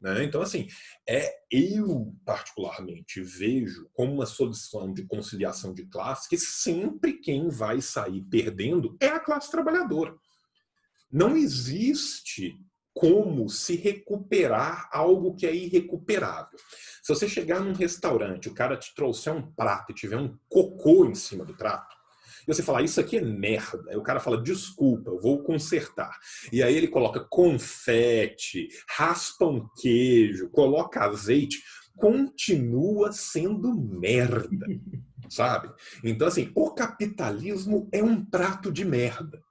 Né? Então, assim, é, eu particularmente vejo como uma solução de conciliação de classe que sempre quem vai sair perdendo é a classe trabalhadora. Não existe como se recuperar algo que é irrecuperável. Se você chegar num restaurante, o cara te trouxer um prato e tiver um cocô em cima do prato, e você falar, isso aqui é merda. Aí o cara fala, desculpa, eu vou consertar. E aí ele coloca confete, raspa um queijo, coloca azeite, continua sendo merda. Sabe? Então, assim, o capitalismo é um prato de merda.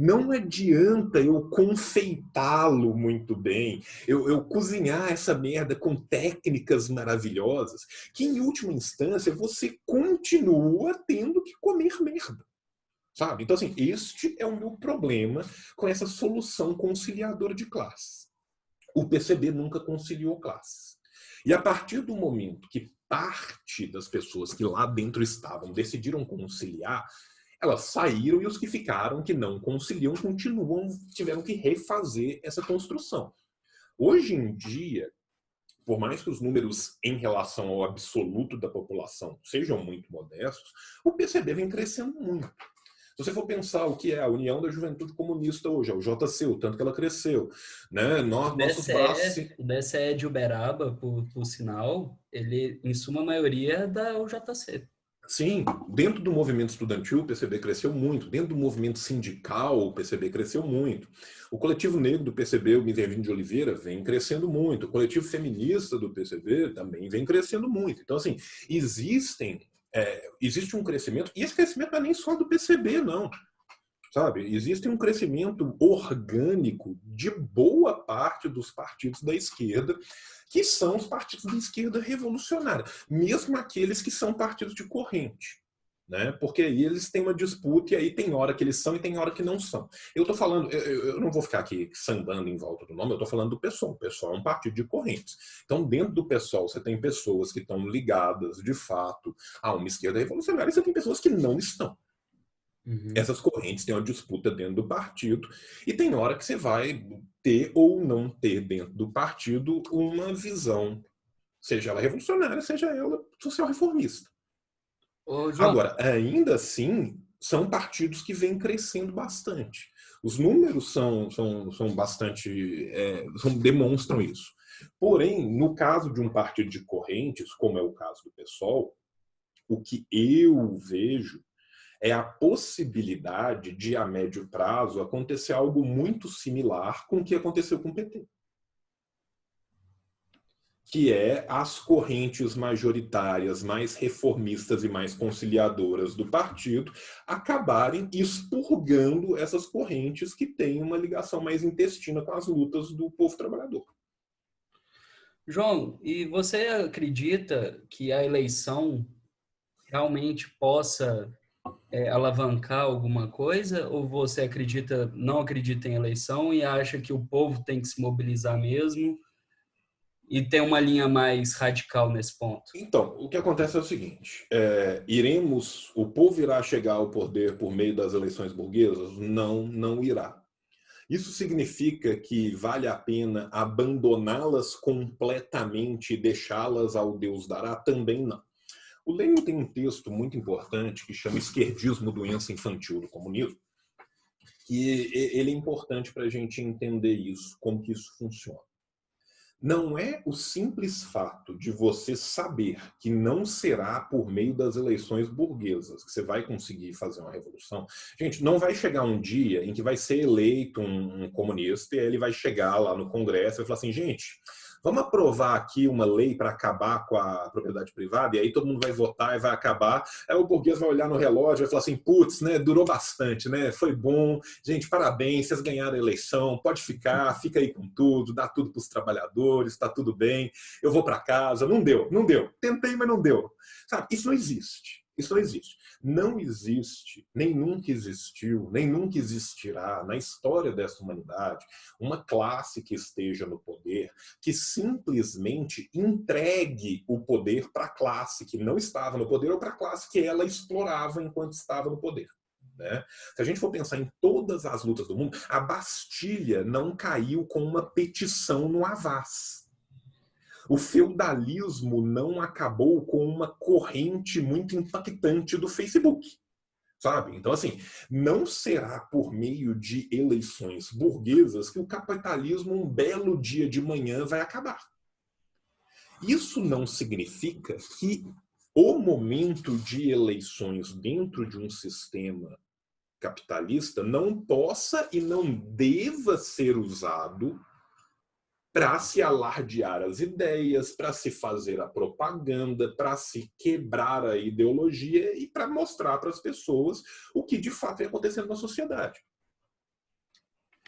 Não adianta eu confeitá-lo muito bem, eu, eu, cozinhar essa merda com técnicas maravilhosas, que em última instância você continua tendo que comer merda. Sabe? Então, assim, este é o meu problema com essa solução conciliadora de classes. O PCB nunca conciliou classes. E a partir do momento que parte das pessoas que lá dentro estavam decidiram conciliar, elas saíram e os que ficaram, que não conciliam, continuam, tiveram que refazer essa construção. Hoje em dia, por mais que os números em relação ao absoluto da população sejam muito modestos, o PCB vem crescendo muito. Se você for pensar o que é a União da Juventude Comunista hoje, é o JC, o tanto que ela cresceu. Né? Nós, o, BCE, braços... o BCE de Uberaba, por, por sinal, ele, em suma maioria, é da UJC. Sim, dentro do movimento estudantil, o PCB cresceu muito. Dentro do movimento sindical, o PCB cresceu muito. O coletivo negro do PCB, o Minervino de Oliveira, vem crescendo muito. O coletivo feminista do PCB também vem crescendo muito. Então, assim, existem, é, existe um crescimento, e esse crescimento não é nem só do PCB, não sabe? Existe um crescimento orgânico de boa parte dos partidos da esquerda, que são os partidos da esquerda revolucionária, mesmo aqueles que são partidos de corrente. Né? Porque aí eles têm uma disputa e aí tem hora que eles são e tem hora que não são. Eu estou falando, eu, eu, não vou ficar aqui sambando em volta do nome, eu estou falando do PSOL. O PSOL é um partido de correntes. Então, dentro do PSOL, você tem pessoas que estão ligadas, de fato, a uma esquerda revolucionária e você tem pessoas que não estão. Uhum. Essas correntes têm uma disputa dentro do partido e tem hora que você vai ter ou não ter dentro do partido uma visão, seja ela revolucionária, seja ela social reformista. Agora, ainda assim, são partidos que vêm crescendo bastante. Os números são, são, são bastante. É, são, demonstram isso. Porém, no caso de um partido de correntes, como é o caso do PSOL, o que eu vejo é a possibilidade de, a médio prazo, acontecer algo muito similar com o que aconteceu com o PT. que é as correntes majoritárias mais reformistas e mais conciliadoras do partido acabarem expurgando essas correntes que têm uma ligação mais intestina com as lutas do povo trabalhador. João, e você acredita que a eleição realmente possa é, alavancar alguma coisa? Ou você acredita, não acredita em eleição e acha que o povo tem que se mobilizar mesmo? E tem uma linha mais radical nesse ponto? Então, o que acontece é o seguinte: é, iremos, o povo irá chegar ao poder por meio das eleições burguesas? Não, não irá. Isso significa que vale a pena abandoná-las completamente e deixá-las ao Deus dará? Também não. O Lenin tem um texto muito importante que chama Esquerdismo, Doença Infantil do Comunismo, e ele é importante para a gente entender isso, como que isso funciona. Não é o simples fato de você saber que não será por meio das eleições burguesas que você vai conseguir fazer uma revolução. Gente, não vai chegar um dia em que vai ser eleito um, um comunista e ele vai chegar lá no Congresso e falar assim, gente, vamos aprovar aqui uma lei para acabar com a propriedade privada, e aí todo mundo vai votar e vai acabar. Aí o burguês vai olhar no relógio e vai falar assim: putz, né, durou bastante, né? Foi bom, gente, parabéns, vocês ganharam a eleição, pode ficar, fica aí com tudo, dá tudo para os trabalhadores, está tudo bem, eu vou para casa. Não deu, não deu. Tentei, mas não deu. Sabe, isso não existe. Isso não existe. Não existe, nem nunca existiu, nem nunca existirá na história dessa humanidade uma classe que esteja no poder que simplesmente entregue o poder para a classe que não estava no poder ou para a classe que ela explorava enquanto estava no poder. Né? Se a gente for pensar em todas as lutas do mundo, a Bastilha não caiu com uma petição no Avaz. O feudalismo não acabou com uma corrente muito impactante do Facebook. Sabe? Então, assim, não será por meio de eleições burguesas que o capitalismo, um belo dia de manhã, vai acabar. Isso não significa que o momento de eleições dentro de um sistema capitalista não possa e não deva ser usado para se alardear as ideias, para se fazer a propaganda, para se quebrar a ideologia e para mostrar para as pessoas o que de fato é acontecendo na sociedade.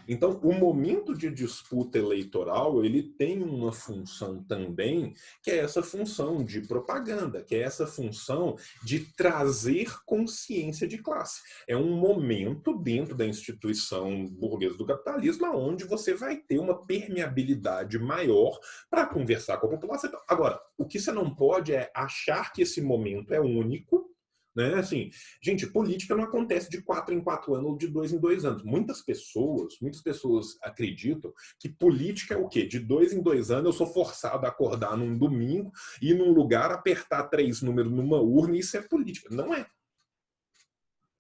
Então, o momento de disputa eleitoral, ele tem uma função também, que é essa função de propaganda, que é essa função de trazer consciência de classe. É um momento dentro da instituição burguesa do capitalismo onde você vai ter uma permeabilidade maior para conversar com a população. Agora, o que você não pode é achar que esse momento é único né? Assim, gente, política não acontece de quatro em quatro anos ou de dois em dois anos. Muitas pessoas, muitas pessoas acreditam que política é o quê? De dois em dois anos eu sou forçado a acordar num domingo, ir num lugar, apertar três números numa urna e isso é política. Não é.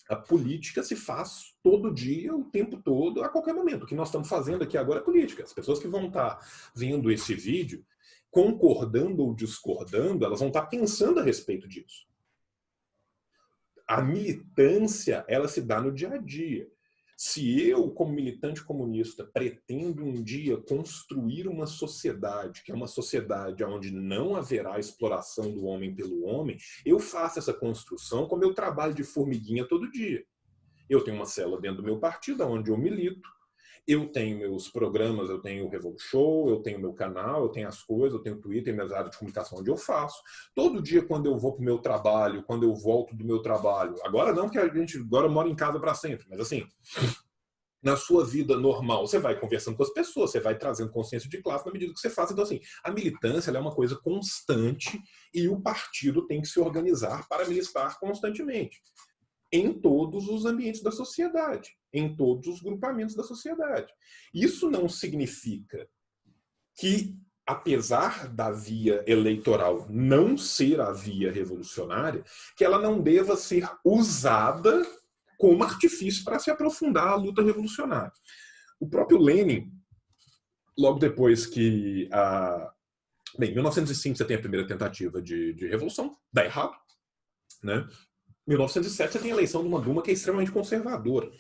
A política se faz todo dia, o tempo todo, a qualquer momento. O que nós estamos fazendo aqui agora é política. As pessoas que vão estar vendo esse vídeo, concordando ou discordando, elas vão estar pensando a respeito disso a militância ela se dá no dia a dia. Se eu, como militante comunista, pretendo um dia construir uma sociedade, que é uma sociedade onde não haverá exploração do homem pelo homem, eu faço essa construção com meu trabalho de formiguinha todo dia. Eu tenho uma célula dentro do meu partido, onde eu milito, eu tenho meus programas, eu tenho o Revolt Show, eu tenho meu canal, eu tenho as coisas, eu tenho Twitter, minhas áreas de comunicação onde eu faço. Todo dia, quando eu vou para o meu trabalho, quando eu volto do meu trabalho, agora não, que a gente agora mora em casa para sempre, mas assim, na sua vida normal, você vai conversando com as pessoas, você vai trazendo consciência de classe na medida que você faz. Então, assim, a militância é uma coisa constante e o partido tem que se organizar para militar constantemente em todos os ambientes da sociedade, em todos os grupamentos da sociedade. Isso não significa que, apesar da via eleitoral não ser a via revolucionária, que ela não deva ser usada como artifício para se aprofundar a luta revolucionária. O próprio Lenin, logo depois que a. Bem, em 1905 você tem a primeira tentativa de, de revolução, dá errado, né? 1907 você tem a eleição de uma Duma que é extremamente conservadora.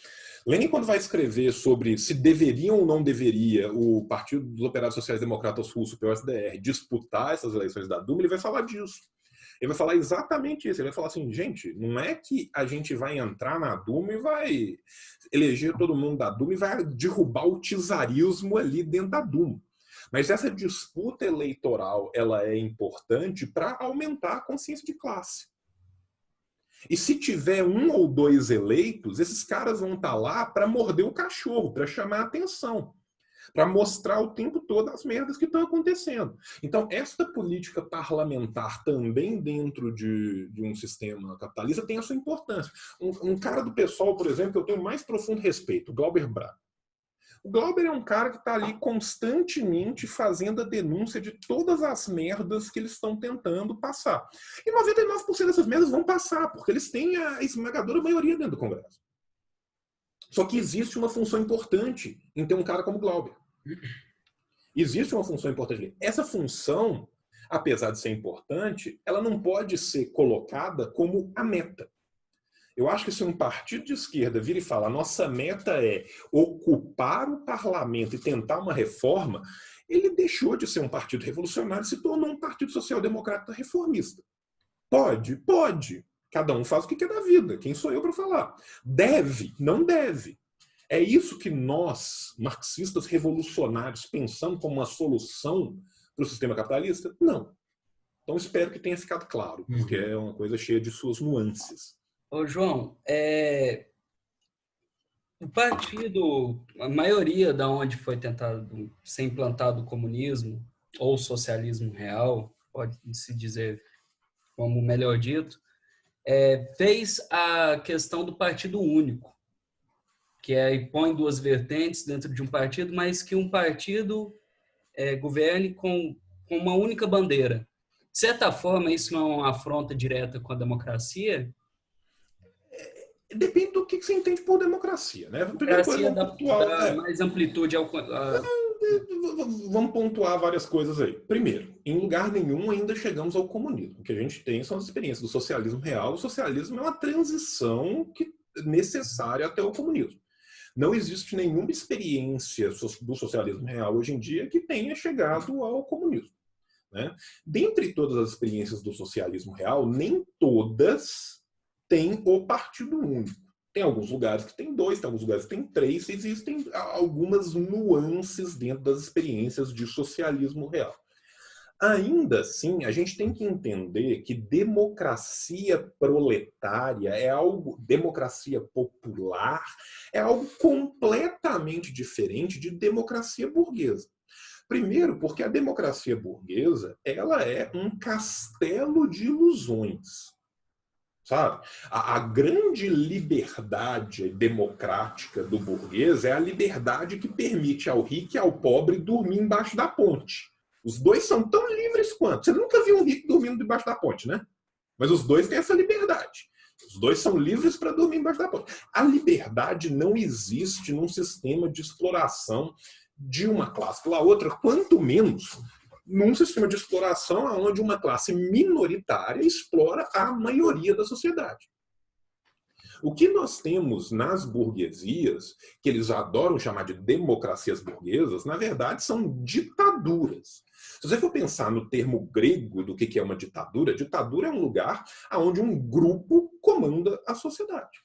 Lenin, quando vai escrever sobre se deveriam ou não deveria o Partido dos Operários Sociais Democratas Russo, PSDR, disputar essas eleições da Duma, ele vai falar disso. Ele vai falar exatamente isso. Ele vai falar assim, gente, não é que a gente vai entrar na Duma e vai eleger todo mundo da Duma e vai derrubar o czarismo ali dentro da Duma. Mas essa disputa eleitoral ela é importante para aumentar a consciência de classe. E se tiver um ou dois eleitos, esses caras vão estar tá lá para morder o cachorro, para chamar a atenção, para mostrar o tempo todo as merdas que estão acontecendo. Então, esta política parlamentar também dentro de, de um sistema capitalista tem a sua importância. Um, um cara do pessoal, por exemplo, que eu tenho mais profundo respeito, Glauber Braga. O Glauber é um cara que está ali constantemente fazendo a denúncia de todas as merdas que eles estão tentando passar. E 99% dessas merdas vão passar, porque eles têm a esmagadora maioria dentro do Congresso. Só que existe uma função importante em ter um cara como Glauber. Existe uma função importante. Essa função, apesar de ser importante, ela não pode ser colocada como a meta. Eu acho que se um partido de esquerda vir e falar nossa meta é ocupar o parlamento e tentar uma reforma, ele deixou de ser um partido revolucionário e se tornou um partido social-democrata reformista. Pode? Pode. Cada um faz o que quer da vida. Quem sou eu para falar? Deve? Não deve. É isso que nós, marxistas revolucionários, pensamos como uma solução para o sistema capitalista? Não. Então espero que tenha ficado claro, porque uhum. é uma coisa cheia de suas nuances. Ô, João, é... o partido, a maioria da onde foi tentado ser implantado o comunismo ou socialismo real, pode-se dizer como melhor dito, é, fez a questão do partido único, que é põe duas vertentes dentro de um partido, mas que um partido é, governe com, com uma única bandeira. De certa forma, isso não é uma afronta direta com a democracia, Depende do que você entende por democracia, né? Primeira coisa, dá, pontuar, dá é. mais amplitude ao. A... Vamos pontuar várias coisas aí. Primeiro, em lugar nenhum ainda chegamos ao comunismo. O que a gente tem são as experiências do socialismo real. O socialismo é uma transição que, necessária até o comunismo. Não existe nenhuma experiência do socialismo real hoje em dia que tenha chegado ao comunismo. Né? Dentre todas as experiências do socialismo real, nem todas tem o partido único. Tem alguns lugares que tem dois, tem alguns lugares que tem três, existem algumas nuances dentro das experiências de socialismo real. Ainda assim, a gente tem que entender que democracia proletária é algo, democracia popular é algo completamente diferente de democracia burguesa. Primeiro, porque a democracia burguesa, ela é um castelo de ilusões sabe? A, a, grande liberdade democrática do burguês é a liberdade que permite ao rico e ao pobre dormir embaixo da ponte. Os dois são tão livres quanto. Você nunca viu um rico dormindo debaixo da ponte, né? Mas os dois têm essa liberdade. Os dois são livres para dormir embaixo da ponte. A liberdade não existe num sistema de exploração de uma classe pela outra, quanto menos num sistema de exploração onde uma classe minoritária explora a maioria da sociedade. O que nós temos nas burguesias, que eles adoram chamar de democracias burguesas, na verdade são ditaduras. Se você for pensar no termo grego do que é uma ditadura, ditadura é um lugar onde um grupo comanda a sociedade.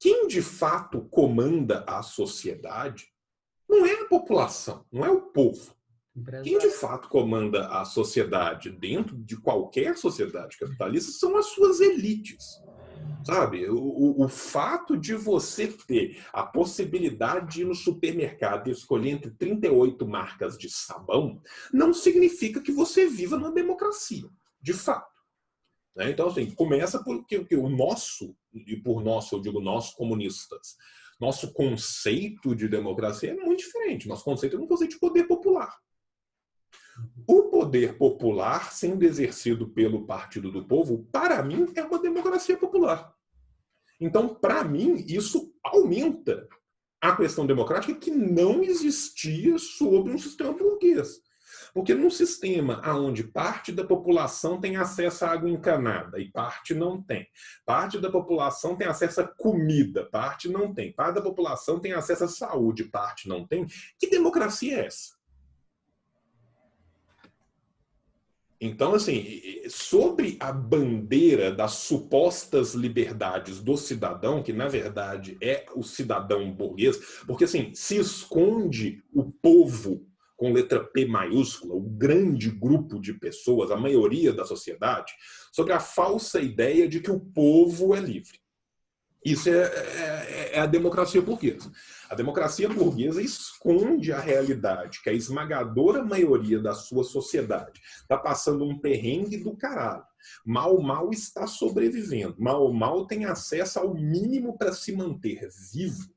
Quem de fato comanda a sociedade não é a população, não é o povo. Quem de fato comanda a sociedade dentro de qualquer sociedade capitalista são as suas elites. Sabe? O, o, fato de você ter a possibilidade de ir no supermercado e escolher entre 38 marcas de sabão não significa que você viva numa democracia, de fato. Né? Então, assim, começa porque, porque o nosso, e por nosso eu digo nós comunistas, nosso conceito de democracia é muito diferente. Nosso conceito é um conceito de poder popular. O poder popular, sendo exercido pelo Partido do Povo, para mim é uma democracia popular. Então, para mim, isso aumenta a questão democrática que não existia sobre um sistema burguês. Porque num sistema onde parte da população tem acesso à água encanada e parte não tem, parte da população tem acesso a comida, parte não tem, parte da população tem acesso à saúde, parte não tem, que democracia é essa? Então, assim, sobre a bandeira das supostas liberdades do cidadão, que na verdade é o cidadão burguês, porque assim, se esconde o povo com letra P maiúscula, o grande grupo de pessoas, a maioria da sociedade, sobre a falsa ideia de que o povo é livre. Isso é, é, é, a democracia burguesa. A democracia burguesa esconde a realidade, que a esmagadora maioria da sua sociedade está passando um perrengue do caralho. Mal, mal está sobrevivendo. Mal, mal tem acesso ao mínimo para se manter vivo.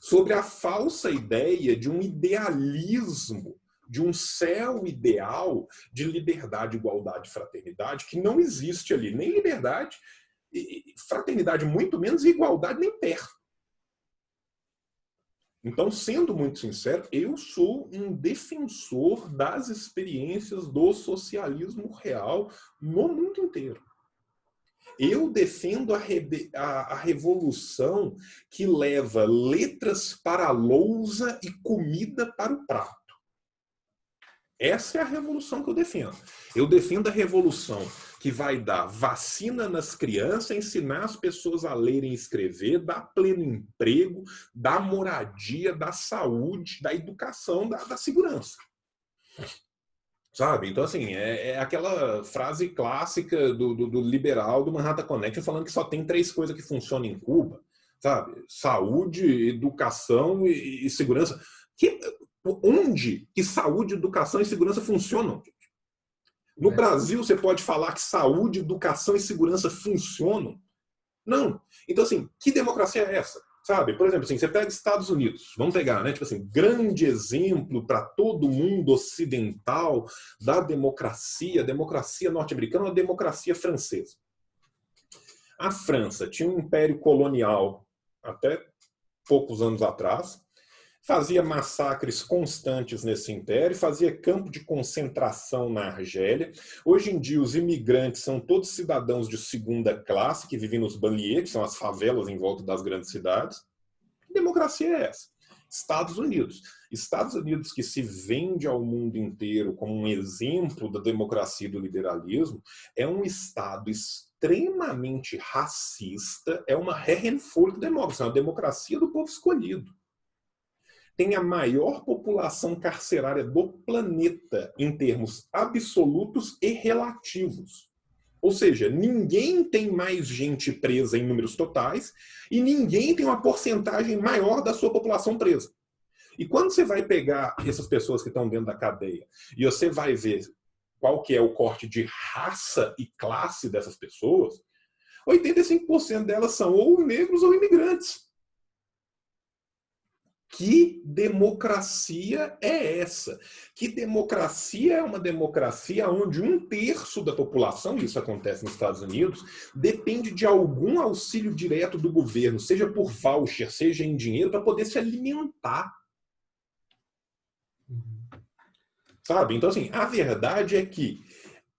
Sobre a falsa ideia de um idealismo, de um céu ideal de liberdade, igualdade fraternidade, que não existe ali. Nem liberdade, fraternidade muito menos, igualdade nem perto. Então, sendo muito sincero, eu sou um defensor das experiências do socialismo real no mundo inteiro. Eu defendo a, a, a, revolução que leva letras para a lousa e comida para o prato. Essa é a revolução que eu defendo. Eu defendo a revolução que vai dar vacina nas crianças, ensinar as pessoas a lerem e escrever, dar pleno emprego, dar moradia, dar saúde, da educação, da, da segurança. Sabe? Então, assim, é, é aquela frase clássica do, do, do, liberal do Manhattan Connection falando que só tem três coisas que funcionam em Cuba, sabe? Saúde, educação e, e segurança. Que, onde que saúde, educação e segurança funcionam? No é. Brasil, você pode falar que saúde, educação e segurança funcionam? Não. Então, assim, que democracia é essa? Sabe? Por exemplo, assim, você pega Estados Unidos, vamos pegar, né? Tipo assim, grande exemplo para todo mundo ocidental da democracia, democracia norte-americana ou democracia francesa. A França tinha um império colonial até poucos anos atrás, fazia massacres constantes nesse império, fazia campo de concentração na Argélia. Hoje em dia, os imigrantes são todos cidadãos de segunda classe que vivem nos banlieues, que são as favelas em volta das grandes cidades. Que democracia é essa? Estados Unidos. Estados Unidos que se vende ao mundo inteiro como um exemplo da democracia e do liberalismo, é um Estado extremamente racista, é uma Herrenvolk-Democracia, é uma democracia do povo escolhido tem a maior população carcerária do planeta em termos absolutos e relativos. Ou seja, ninguém tem mais gente presa em números totais e ninguém tem uma porcentagem maior da sua população presa. E quando você vai pegar essas pessoas que estão dentro da cadeia e você vai ver qual que é o corte de raça e classe dessas pessoas, 85% delas são ou negros ou imigrantes. Que democracia é essa? Que democracia é uma democracia onde um terço da população, isso acontece nos Estados Unidos, depende de algum auxílio direto do governo, seja por voucher, seja em dinheiro, para poder se alimentar. Sabe? Então, assim, a verdade é que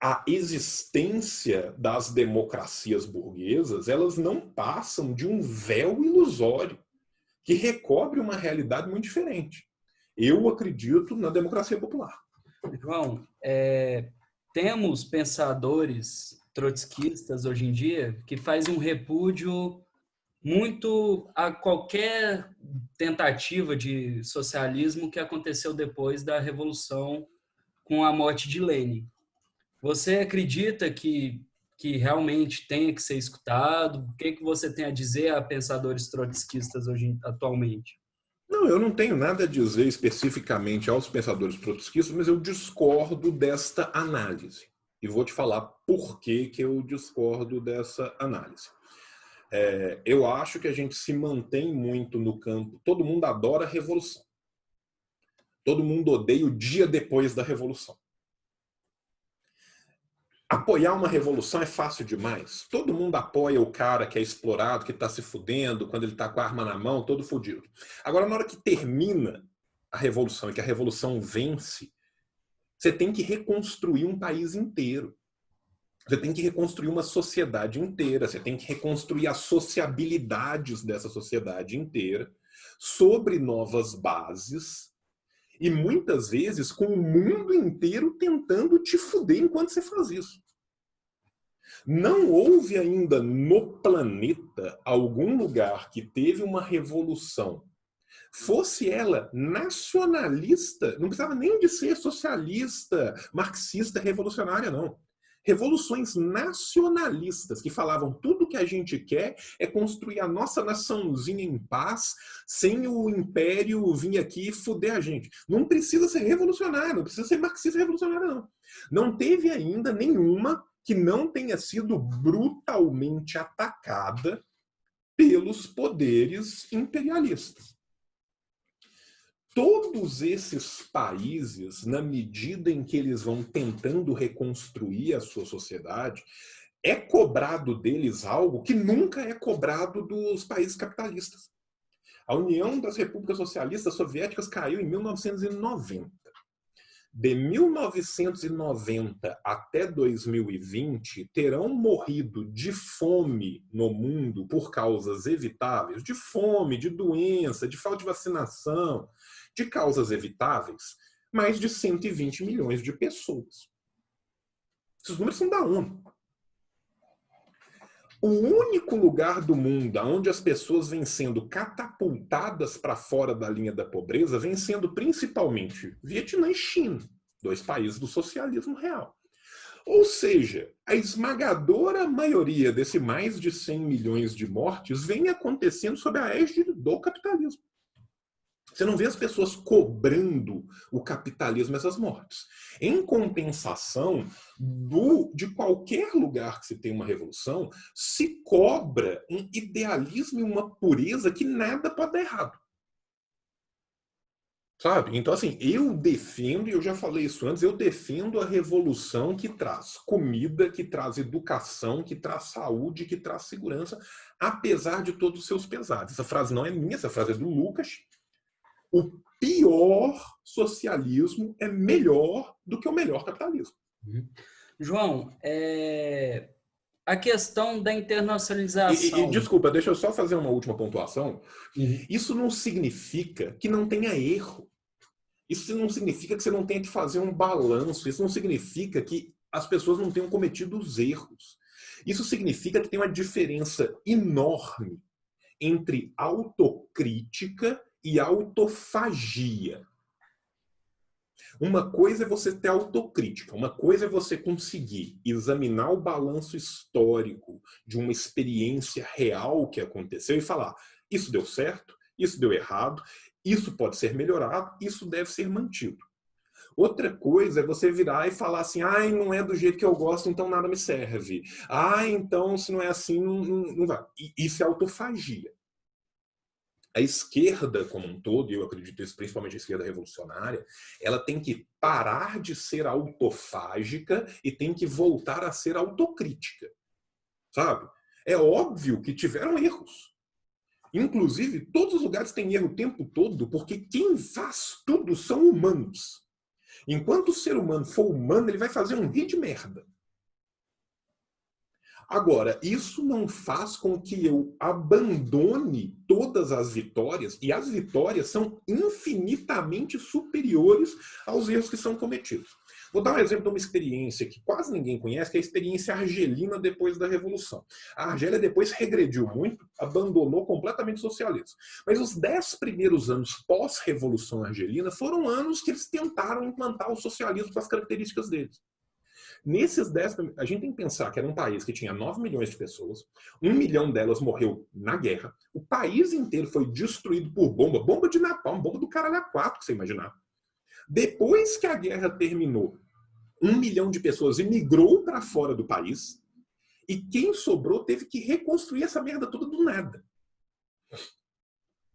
a existência das democracias burguesas, elas não passam de um véu ilusório que recobre uma realidade muito diferente. Eu acredito na democracia popular. João, é, temos pensadores trotskistas hoje em dia que fazem um repúdio muito a qualquer tentativa de socialismo que aconteceu depois da revolução com a morte de Lenin. Você acredita que que realmente tenha que ser escutado? O que, que você tem a dizer a pensadores trotskistas hoje atualmente? Não, eu não tenho nada a dizer especificamente aos pensadores trotskistas, mas eu discordo desta análise. E vou te falar por que, que eu discordo dessa análise. É, eu acho que a gente se mantém muito no campo. Todo mundo adora a revolução. Todo mundo odeia o dia depois da revolução. Apoiar uma revolução é fácil demais. Todo mundo apoia o cara que é explorado, que está se fudendo, quando ele está com a arma na mão, todo fudido. Agora, na hora que termina a revolução e que a revolução vence, Você tem que reconstruir um país inteiro. Você tem que reconstruir uma sociedade inteira, você tem que reconstruir as sociabilidades dessa sociedade inteira sobre novas bases e muitas vezes com o mundo inteiro tentando te fuder enquanto você faz isso. Não houve ainda no planeta algum lugar que teve uma revolução, fosse ela nacionalista, não precisava nem de ser socialista, marxista, revolucionária, não revoluções nacionalistas que falavam tudo que a gente quer é construir a nossa naçãozinha em paz, sem o império vir aqui e fuder a gente. Não precisa ser revolucionário, não precisa ser marxista revolucionário, não. Não teve ainda nenhuma que não tenha sido brutalmente atacada pelos poderes imperialistas todos esses países, na medida em que eles vão tentando reconstruir a sua sociedade, é cobrado deles algo que nunca é cobrado dos países capitalistas. A União das Repúblicas Socialistas Soviéticas caiu em 1990. De 1990 até 2020, terão morrido de fome no mundo por causas evitáveis, de fome, de doença, de falta de vacinação, de causas evitáveis, mais de 120 milhões de pessoas. Esses números são da ONU. O único lugar do mundo onde as pessoas vêm sendo catapultadas para fora da linha da pobreza vem sendo principalmente Vietnã e China, dois países do socialismo real. Ou seja, a esmagadora maioria desse mais de 100 milhões de mortes vem acontecendo sob a égide do capitalismo. Você não vê as pessoas cobrando o capitalismo essas mortes. Em compensação, do, de qualquer lugar que se tem uma revolução, se cobra um idealismo e uma pureza que nada pode dar errado. Sabe? Então, assim, eu defendo, e eu já falei isso antes, eu defendo a revolução que traz comida, que traz educação, que traz saúde, que traz segurança, apesar de todos os seus pesares. Essa frase não é minha, essa frase é do Lucas, o pior socialismo é melhor do que o melhor capitalismo. Uhum. João, é... a questão da internacionalização. E, e, desculpa, deixa eu só fazer uma última pontuação. Uhum. Isso não significa que não tenha erro. Isso não significa que você não tenha que fazer um balanço. Isso não significa que as pessoas não tenham cometido os erros. Isso significa que tem uma diferença enorme entre autocrítica e autofagia. Uma coisa é você ter autocrítica, uma coisa é você conseguir examinar o balanço histórico de uma experiência real que aconteceu e falar: isso deu certo, isso deu errado, isso pode ser melhorado, isso deve ser mantido. Outra coisa é você virar e falar assim: ai, não é do jeito que eu gosto, então nada me serve. Ah, então se não é assim, não, não, vai. Isso é autofagia a esquerda como um todo, e eu acredito isso principalmente a esquerda revolucionária, ela tem que parar de ser autofágica e tem que voltar a ser autocrítica. Sabe? É óbvio que tiveram erros. Inclusive, todos os lugares têm erro o tempo todo, porque quem faz tudo são humanos. Enquanto o ser humano for humano, ele vai fazer um rio de merda. Agora, isso não faz com que eu abandone todas as vitórias, e as vitórias são infinitamente superiores aos erros que são cometidos. Vou dar um exemplo de uma experiência que quase ninguém conhece, que é a experiência argelina depois da Revolução. A Argélia depois regrediu muito, abandonou completamente o socialismo. Mas os dez primeiros anos pós-Revolução Argelina foram anos que eles tentaram implantar o socialismo com as características deles. Nesses 10, a gente tem que pensar que era um país que tinha 9 milhões de pessoas, um milhão delas morreu na guerra, o país inteiro foi destruído por bomba, bomba de napalm, bomba do caralho a quatro, que você imaginar. Depois que a guerra terminou, um milhão de pessoas emigrou para fora do país, e quem sobrou teve que reconstruir essa merda toda do nada.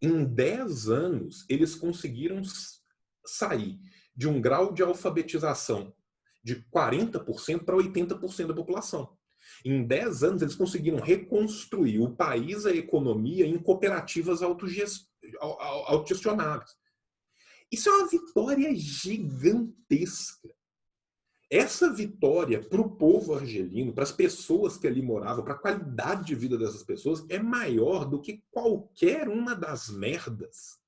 Em 10 anos, eles conseguiram sair de um grau de alfabetização de 40% para 80% da população. Em 10 anos, eles conseguiram reconstruir o país, a economia, em cooperativas autogestionáveis. Isso é uma vitória gigantesca. Essa vitória para o povo argelino, para as pessoas que ali moravam, para a qualidade de vida dessas pessoas, é maior do que qualquer uma das merdas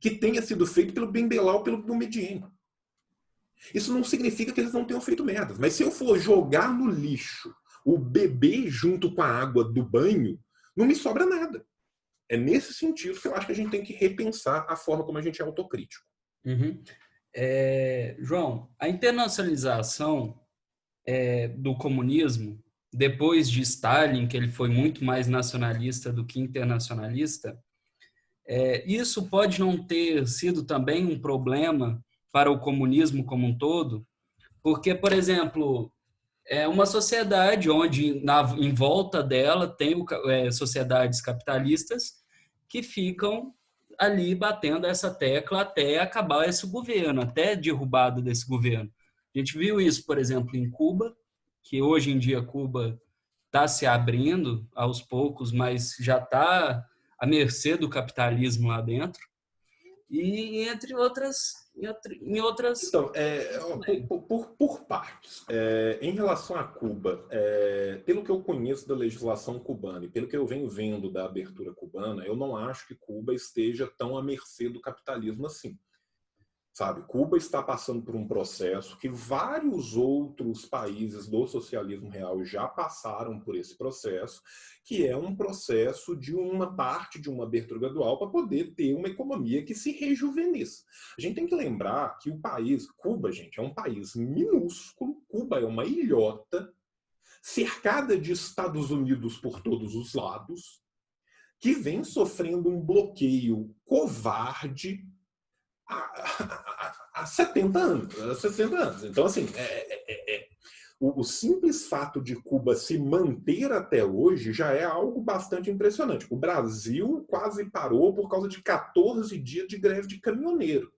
que tenha sido feito pelo Bembelá ou pelo Boumediene. Isso não significa que eles não tenham feito merdas. Mas se eu for jogar no lixo o bebê junto com a água do banho, não me sobra nada. É nesse sentido que eu acho que a gente tem que repensar a forma como a gente é autocrítico. Uhum. É, João, a internacionalização é, do comunismo, depois de Stalin, que ele foi muito mais nacionalista do que internacionalista, é, isso pode não ter sido também um problema para o comunismo como um todo, porque, por exemplo, é uma sociedade onde na, em volta dela tem é, sociedades capitalistas que ficam ali batendo essa tecla até acabar esse governo, até derrubada desse governo. A gente viu isso, por exemplo, em Cuba, que hoje em dia Cuba está se abrindo aos poucos, mas já está à mercê do capitalismo lá dentro. E entre outras em outras. Então, é, por, por, por, partes. É, em relação a Cuba, é, pelo que eu conheço da legislação cubana e pelo que eu venho vendo da abertura cubana, eu não acho que Cuba esteja tão à mercê do capitalismo assim. Sabe, Cuba está passando por um processo que vários outros países do socialismo real já passaram por esse processo, que é um processo de uma parte de uma abertura gradual para poder ter uma economia que se rejuvenesça. A gente tem que lembrar que o país, Cuba, gente, é um país minúsculo, Cuba é uma ilhota cercada de Estados Unidos por todos os lados, que vem sofrendo um bloqueio covarde há, 70 anos, há 60 anos. Então, assim, é, é, é, é, o, o, simples fato de Cuba se manter até hoje já é algo bastante impressionante. O Brasil quase parou por causa de 14 dias de greve de caminhoneiro.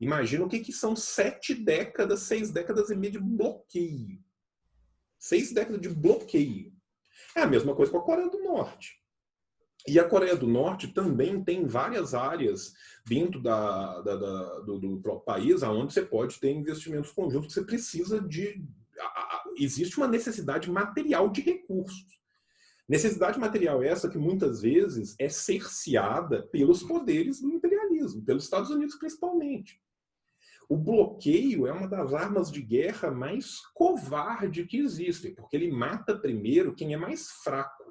Imagina o que, que são sete décadas, seis décadas e meia de bloqueio. Seis décadas de bloqueio. É a mesma coisa com a Coreia do Norte. E a Coreia do Norte também tem várias áreas dentro da, da, da do, do, próprio país onde você pode ter investimentos conjuntos você precisa de. existe uma necessidade material de recursos. Necessidade material essa que muitas vezes é cerceada pelos poderes do imperialismo, pelos Estados Unidos principalmente. O bloqueio é uma das armas de guerra mais covarde que existem, porque ele mata primeiro quem é mais fraco.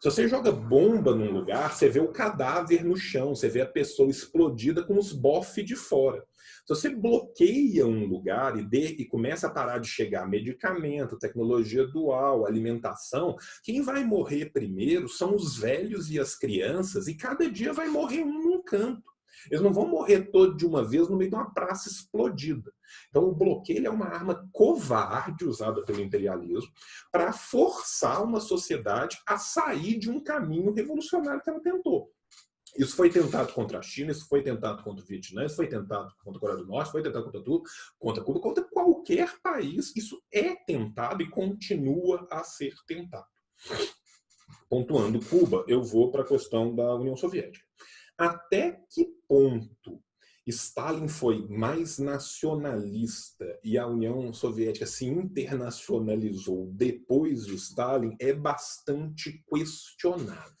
Se você joga bomba num lugar, você vê o cadáver no chão, você vê a pessoa explodida com os bofs de fora. Se você bloqueia um lugar e, e começa a parar de chegar medicamento, tecnologia dual, alimentação, quem vai morrer primeiro são os velhos e as crianças, e cada dia vai morrer um num canto. Eles não vão morrer todos de uma vez no meio de uma praça explodida. Então, o bloqueio é uma arma covarde usada pelo imperialismo para forçar uma sociedade a sair de um caminho revolucionário que ela tentou. Isso foi tentado contra a China, isso foi tentado contra o Vietnã, isso foi tentado contra a Coreia do Norte, foi tentado contra tudo, contra Cuba, contra qualquer país. Isso é tentado e continua a ser tentado. Pontuando Cuba, eu vou para a questão da União Soviética. Até que ponto Stalin foi mais nacionalista e a União Soviética se internacionalizou depois de Stalin é bastante questionável.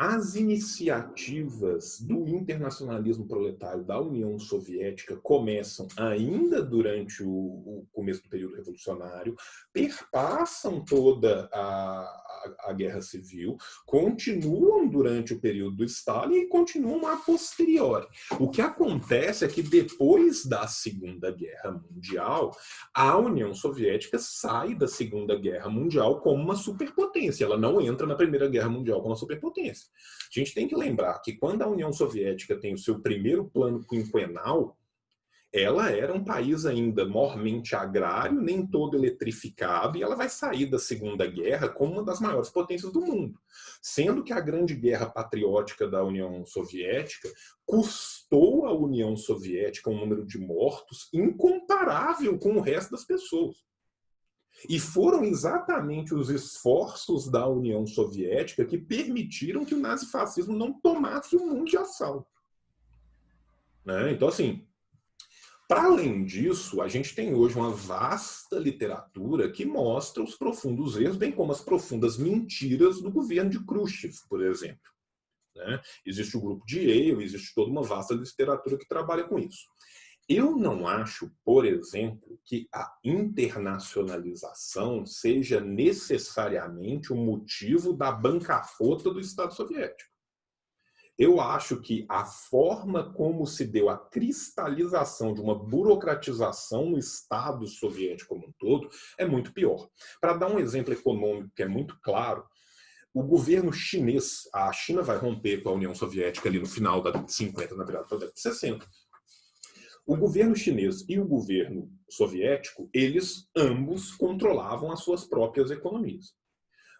As iniciativas do internacionalismo proletário da União Soviética começam ainda durante o, começo do período revolucionário, perpassam toda a, a, Guerra Civil, continuam durante o período do Stalin e continuam a posteriori. O que acontece é que depois da Segunda Guerra Mundial, a União Soviética sai da Segunda Guerra Mundial como uma superpotência. Ela não entra na Primeira Guerra Mundial como uma superpotência. A gente tem que lembrar que quando a União Soviética tem o seu primeiro plano quinquenal, ela era um país ainda mormente agrário, nem todo eletrificado, e ela vai sair da Segunda Guerra como uma das maiores potências do mundo. Sendo que a Grande Guerra Patriótica da União Soviética custou à União Soviética um número de mortos incomparável com o resto das pessoas. E foram exatamente os esforços da União Soviética que permitiram que o nazifascismo não tomasse o mundo de assalto. Né? Então, assim, Para além disso, a gente tem hoje uma vasta literatura que mostra os profundos erros, bem como as profundas mentiras do governo de Khrushchev, por exemplo. Né? Existe o grupo de Yale, existe toda uma vasta literatura que trabalha com isso. Eu não acho, por exemplo, que a internacionalização seja necessariamente o motivo da bancarrota do Estado soviético. Eu acho que a forma como se deu a cristalização de uma burocratização no Estado soviético como um todo é muito pior. Para dar um exemplo econômico que é muito claro, o governo chinês, a China vai romper com a União Soviética ali no final da década de 50, na verdade, da década de 60 o governo chinês e o governo soviético, eles ambos controlavam as suas próprias economias.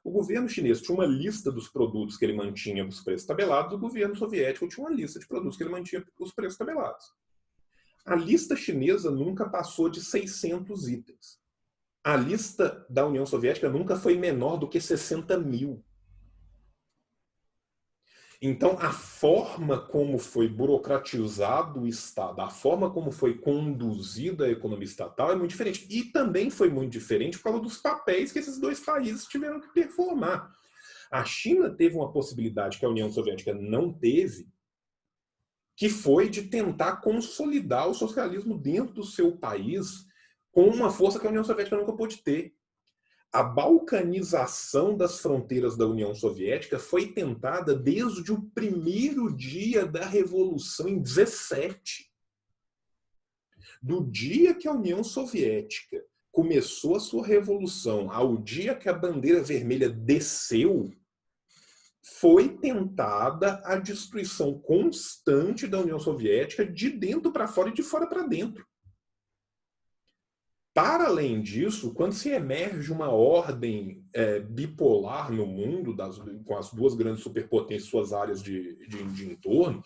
O governo chinês tinha uma lista dos produtos que ele mantinha os preços tabelados, o governo soviético tinha uma lista de produtos que ele mantinha os preços tabelados. A lista chinesa nunca passou de 600 itens. A lista da União Soviética nunca foi menor do que 60 mil. Então, a forma como foi burocratizado o Estado, a forma como foi conduzida a economia estatal é muito diferente. E também foi muito diferente por causa dos papéis que esses dois países tiveram que performar. A China teve uma possibilidade que a União Soviética não teve, que foi de tentar consolidar o socialismo dentro do seu país com uma força que a União Soviética nunca pôde ter a balcanização das fronteiras da União Soviética foi tentada desde o primeiro dia da Revolução, em 17. Do dia que a União Soviética começou a sua revolução ao dia que a bandeira vermelha desceu, foi tentada a destruição constante da União Soviética de dentro para fora e de fora para dentro. Para além disso, quando se emerge uma ordem é, bipolar no mundo, das, com as duas grandes superpotências, suas áreas de, de, de entorno,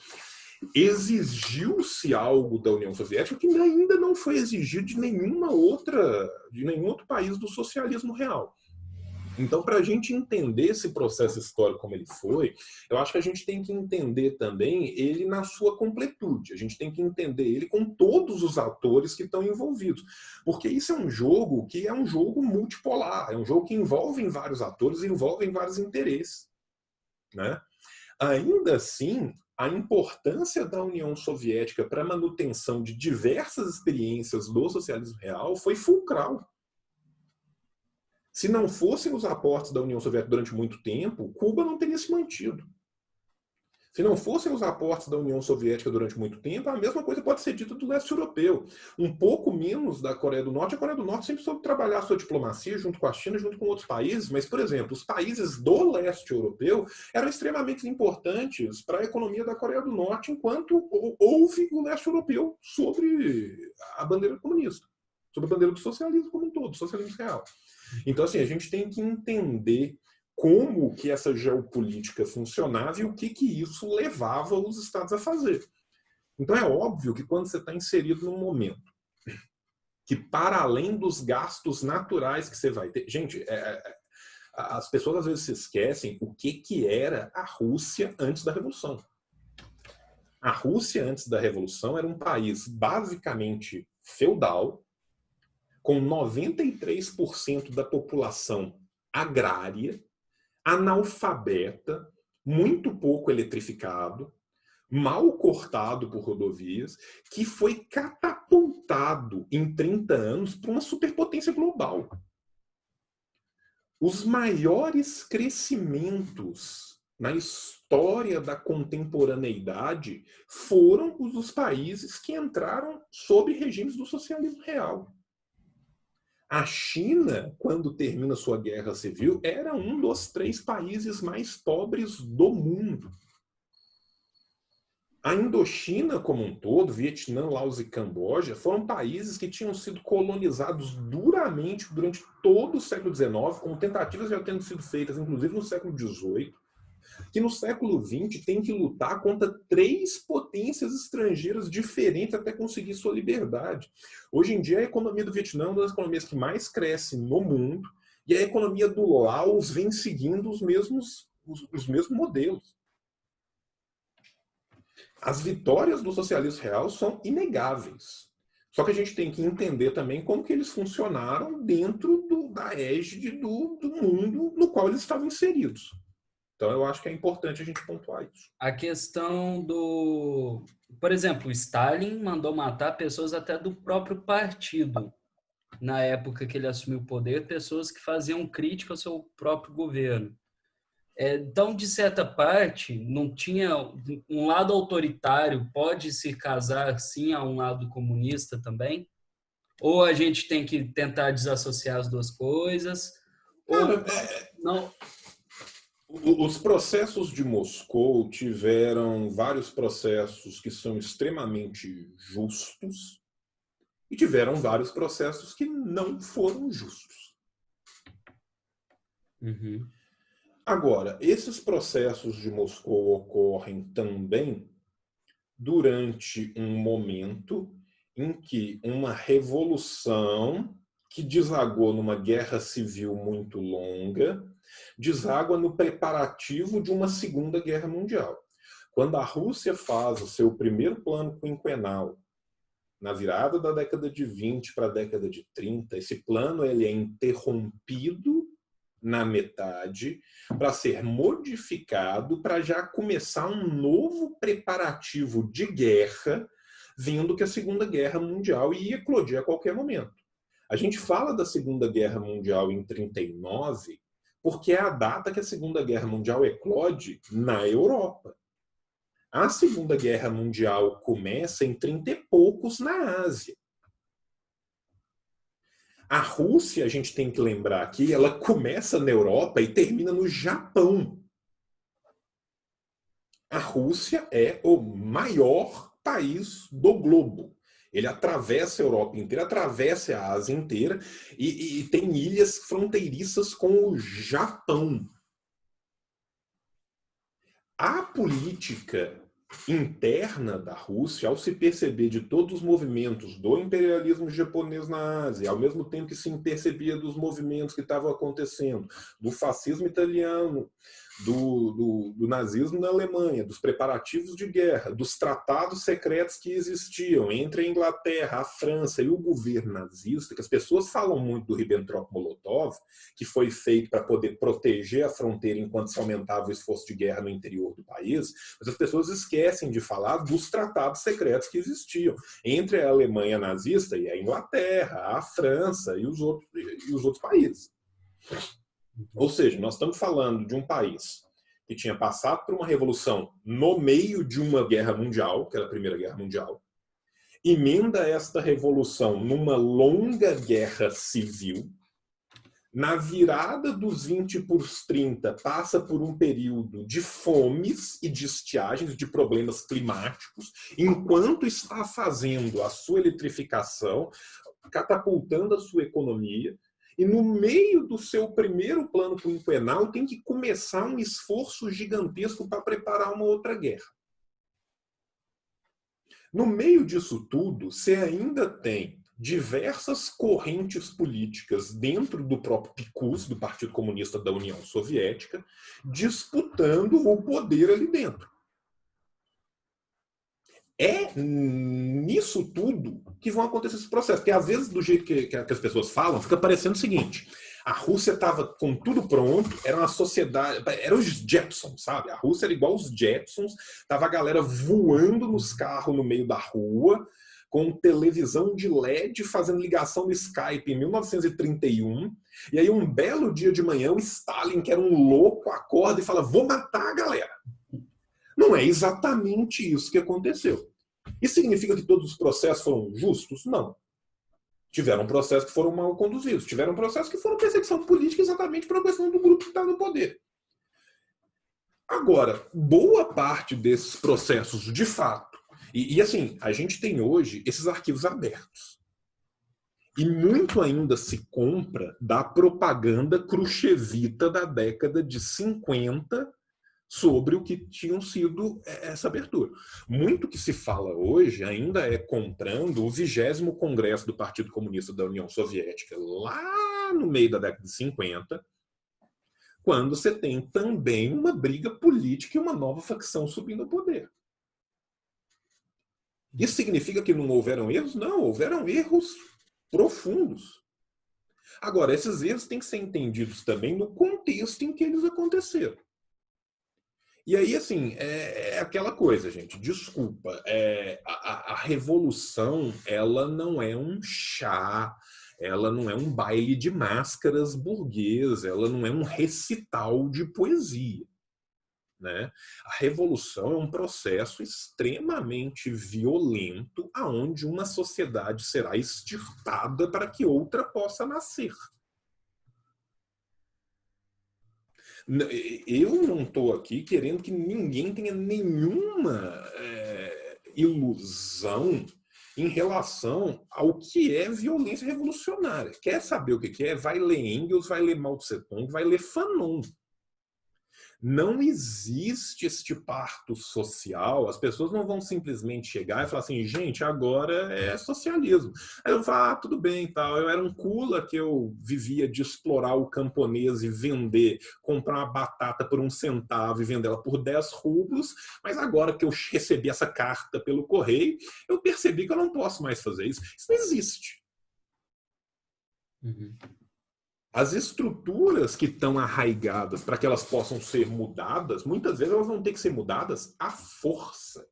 exigiu-se algo da União Soviética que ainda não foi exigido de nenhuma outra, de nenhum outro país do socialismo real. Então, para a gente entender esse processo histórico como ele foi, eu acho que a gente tem que entender também ele na sua completude. A gente tem que entender ele com todos os atores que estão envolvidos. Porque isso é um jogo que é um jogo multipolar, é um jogo que envolve vários atores, envolve vários interesses. Né? Ainda assim, a importância da União Soviética para a manutenção de diversas experiências do socialismo real foi fulcral. Se não fossem os aportes da União Soviética durante muito tempo, Cuba não teria se mantido. Se não fossem os aportes da União Soviética durante muito tempo, a mesma coisa pode ser dita do leste europeu. Um pouco menos da Coreia do Norte. A Coreia do Norte sempre soube trabalhar a sua diplomacia junto com a China, junto com outros países, mas, por exemplo, os países do leste europeu eram extremamente importantes para a economia da Coreia do Norte, enquanto houve o leste europeu sobre a bandeira comunista, sobre a bandeira do socialismo como um todo, socialismo real. Então, assim, a gente tem que entender como que essa geopolítica funcionava e o que, que isso levava os estados a fazer. Então, é óbvio que quando você está inserido num momento que, para além dos gastos naturais que você vai ter... Gente, é, é, as pessoas às vezes se esquecem o que, que era a Rússia antes da Revolução. A Rússia, antes da Revolução, era um país basicamente feudal, com 93% da população agrária, analfabeta, muito pouco eletrificado, mal cortado por rodovias, que foi catapultado em 30 anos para uma superpotência global. Os maiores crescimentos na história da contemporaneidade foram os dos países que entraram sob regimes do socialismo real. A China, quando termina sua guerra civil, era um dos três países mais pobres do mundo. A Indochina como um todo, Vietnã, Laos e Camboja, foram países que tinham sido colonizados duramente durante todo o século XIX, com tentativas já tendo sido feitas, inclusive no século XVIII, que no século XX tem que lutar contra três potências estrangeiras diferentes até conseguir sua liberdade. Hoje em dia, a economia do Vietnã é uma das economias que mais cresce no mundo e a economia do Laos vem seguindo os mesmos, os, os mesmos modelos. As vitórias do socialismo real são inegáveis. Só que a gente tem que entender também como que eles funcionaram dentro do, da égide do, do mundo no qual eles estavam inseridos. Então, eu acho que é importante a gente pontuar isso. A questão do. Por exemplo, Stalin mandou matar pessoas até do próprio partido, na época que ele assumiu o poder, pessoas que faziam crítica ao seu próprio governo. É, então, de certa parte, não tinha um lado autoritário pode se casar sim a um lado comunista também? Ou a gente tem que tentar desassociar as duas coisas? Ou é... não? Os processos de Moscou tiveram vários processos que são extremamente justos e tiveram vários processos que não foram justos. Uhum. Agora, esses processos de Moscou ocorrem também durante um momento em que uma revolução que desagou numa guerra civil muito longa, deságua no preparativo de uma segunda guerra mundial. Quando a Rússia faz o seu primeiro plano quinquenal, na virada da década de 20 para a década de 30, esse plano ele é interrompido na metade para ser modificado para já começar um novo preparativo de guerra, vendo que a Segunda Guerra Mundial ia eclodir a qualquer momento. A gente fala da Segunda Guerra Mundial em 39 porque é a data que a Segunda Guerra Mundial eclode na Europa. A Segunda Guerra Mundial começa em 30 e poucos na Ásia. A Rússia, a gente tem que lembrar aqui, ela começa na Europa e termina no Japão. A Rússia é o maior país do globo. Ele atravessa a Europa inteira, atravessa a Ásia inteira e, e tem ilhas fronteiriças com o Japão. A política interna da Rússia, ao se perceber de todos os movimentos do imperialismo japonês na Ásia, ao mesmo tempo que se percebia dos movimentos que estavam acontecendo, do fascismo italiano, do, do, do, nazismo na Alemanha, dos preparativos de guerra, dos tratados secretos que existiam entre a Inglaterra, a França e o governo nazista, que as pessoas falam muito do Ribbentrop-Molotov, que foi feito para poder proteger a fronteira enquanto se aumentava o esforço de guerra no interior do país, mas as pessoas esquecem de falar dos tratados secretos que existiam entre a Alemanha nazista e a Inglaterra, a França e os outros, e os outros países. Ou seja, nós estamos falando de um país que tinha passado por uma revolução no meio de uma guerra mundial, que era a Primeira Guerra Mundial, emenda esta revolução numa longa guerra civil, na virada dos 20 para os 30, passa por um período de fomes e de estiagens, de problemas climáticos, enquanto está fazendo a sua eletrificação, catapultando a sua economia, e no meio do seu primeiro plano quinquenal tem que começar um esforço gigantesco para preparar uma outra guerra. No meio disso tudo, você ainda tem diversas correntes políticas dentro do próprio PICUS, do Partido Comunista da União Soviética, disputando o poder ali dentro. É nisso tudo que vão acontecer esses processos. Porque às vezes, do jeito que, que as pessoas falam, fica parecendo o seguinte: a Rússia estava com tudo pronto, era uma sociedade, era os Jetsons, sabe? A Rússia era igual os Jetsons, tava a galera voando nos carros no meio da rua, com televisão de LED fazendo ligação no Skype em 1931. E aí, um belo dia de manhã, o Stalin, que era um louco, acorda e fala: Vou matar a galera. Não é exatamente isso que aconteceu. Isso significa que todos os processos foram justos? Não. Tiveram processos que foram mal conduzidos, tiveram processos que foram perseguição política exatamente por uma questão do grupo que está no poder. Agora, boa parte desses processos, de fato, e, e assim, a gente tem hoje esses arquivos abertos. E muito ainda se compra da propaganda cruchevita da década de 50 sobre o que tinham sido é, essa abertura. Muito que se fala hoje ainda é comprando o vigésimo congresso do Partido Comunista da União Soviética, lá no meio da década de 50, quando você tem também uma briga política e uma nova facção subindo ao poder. Isso significa que não houveram erros? Não, houveram erros profundos. Agora, esses erros têm que ser entendidos também no contexto em que eles aconteceram. E aí, assim, é, é aquela coisa, gente. Desculpa, é, a, a, revolução ela não é um chá, ela não é um baile de máscaras burguês, ela não é um recital de poesia. Né? A revolução é um processo extremamente violento, aonde uma sociedade será extirpada para que outra possa nascer. Eu não estou aqui querendo que ninguém tenha nenhuma é, ilusão em relação ao que é violência revolucionária. Quer saber o que é? Vai ler Engels, vai ler Mao Tse Tung, vai ler Fanon não existe este parto social. As pessoas não vão simplesmente chegar e falar assim, gente, agora é socialismo. Aí eu falo, ah, tudo bem, tal. Eu era um cula que eu vivia de explorar o camponês e vender, comprar uma batata por um centavo e vender ela por 10 rublos, mas agora que eu recebi essa carta pelo correio, eu percebi que eu não posso mais fazer isso. Isso não existe. Uhum as estruturas que estão arraigadas para que elas possam ser mudadas, muitas vezes elas vão ter que ser mudadas à força.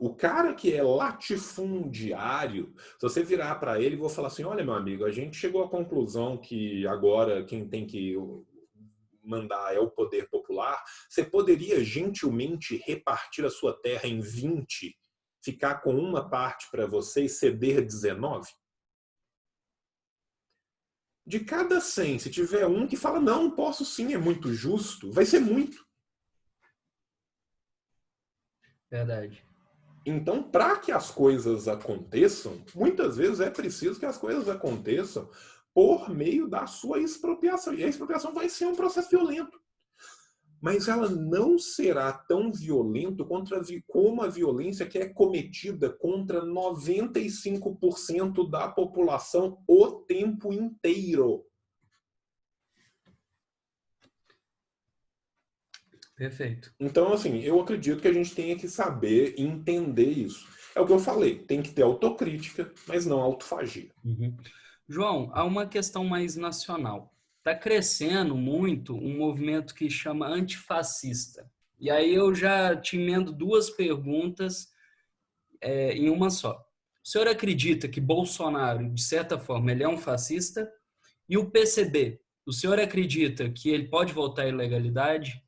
O cara que é latifundiário, se você virar para ele e vou falar assim: olha, meu amigo, a gente chegou à conclusão que agora quem tem que mandar é o poder popular, você poderia gentilmente repartir a sua terra em 20, ficar com uma parte para você e ceder 19? De cada 100, se tiver um que fala, não, posso sim, é muito justo, vai ser muito. Verdade. Então, para que as coisas aconteçam, muitas vezes é preciso que as coisas aconteçam por meio da sua expropriação. E a expropriação vai ser um processo violento mas ela não será tão violenta contra, como a violência que é cometida contra 95% da população o tempo inteiro. Perfeito. Então, assim, eu acredito que a gente tenha que saber entender isso. É o que eu falei, tem que ter autocrítica, mas não autofagia. Uhum. João, há uma questão mais nacional está crescendo muito um movimento que chama antifascista. E aí eu já te emendo duas perguntas é, em uma só. O senhor acredita que Bolsonaro, de certa forma, ele é um fascista? E o PCB, o senhor acredita que ele pode voltar à ilegalidade?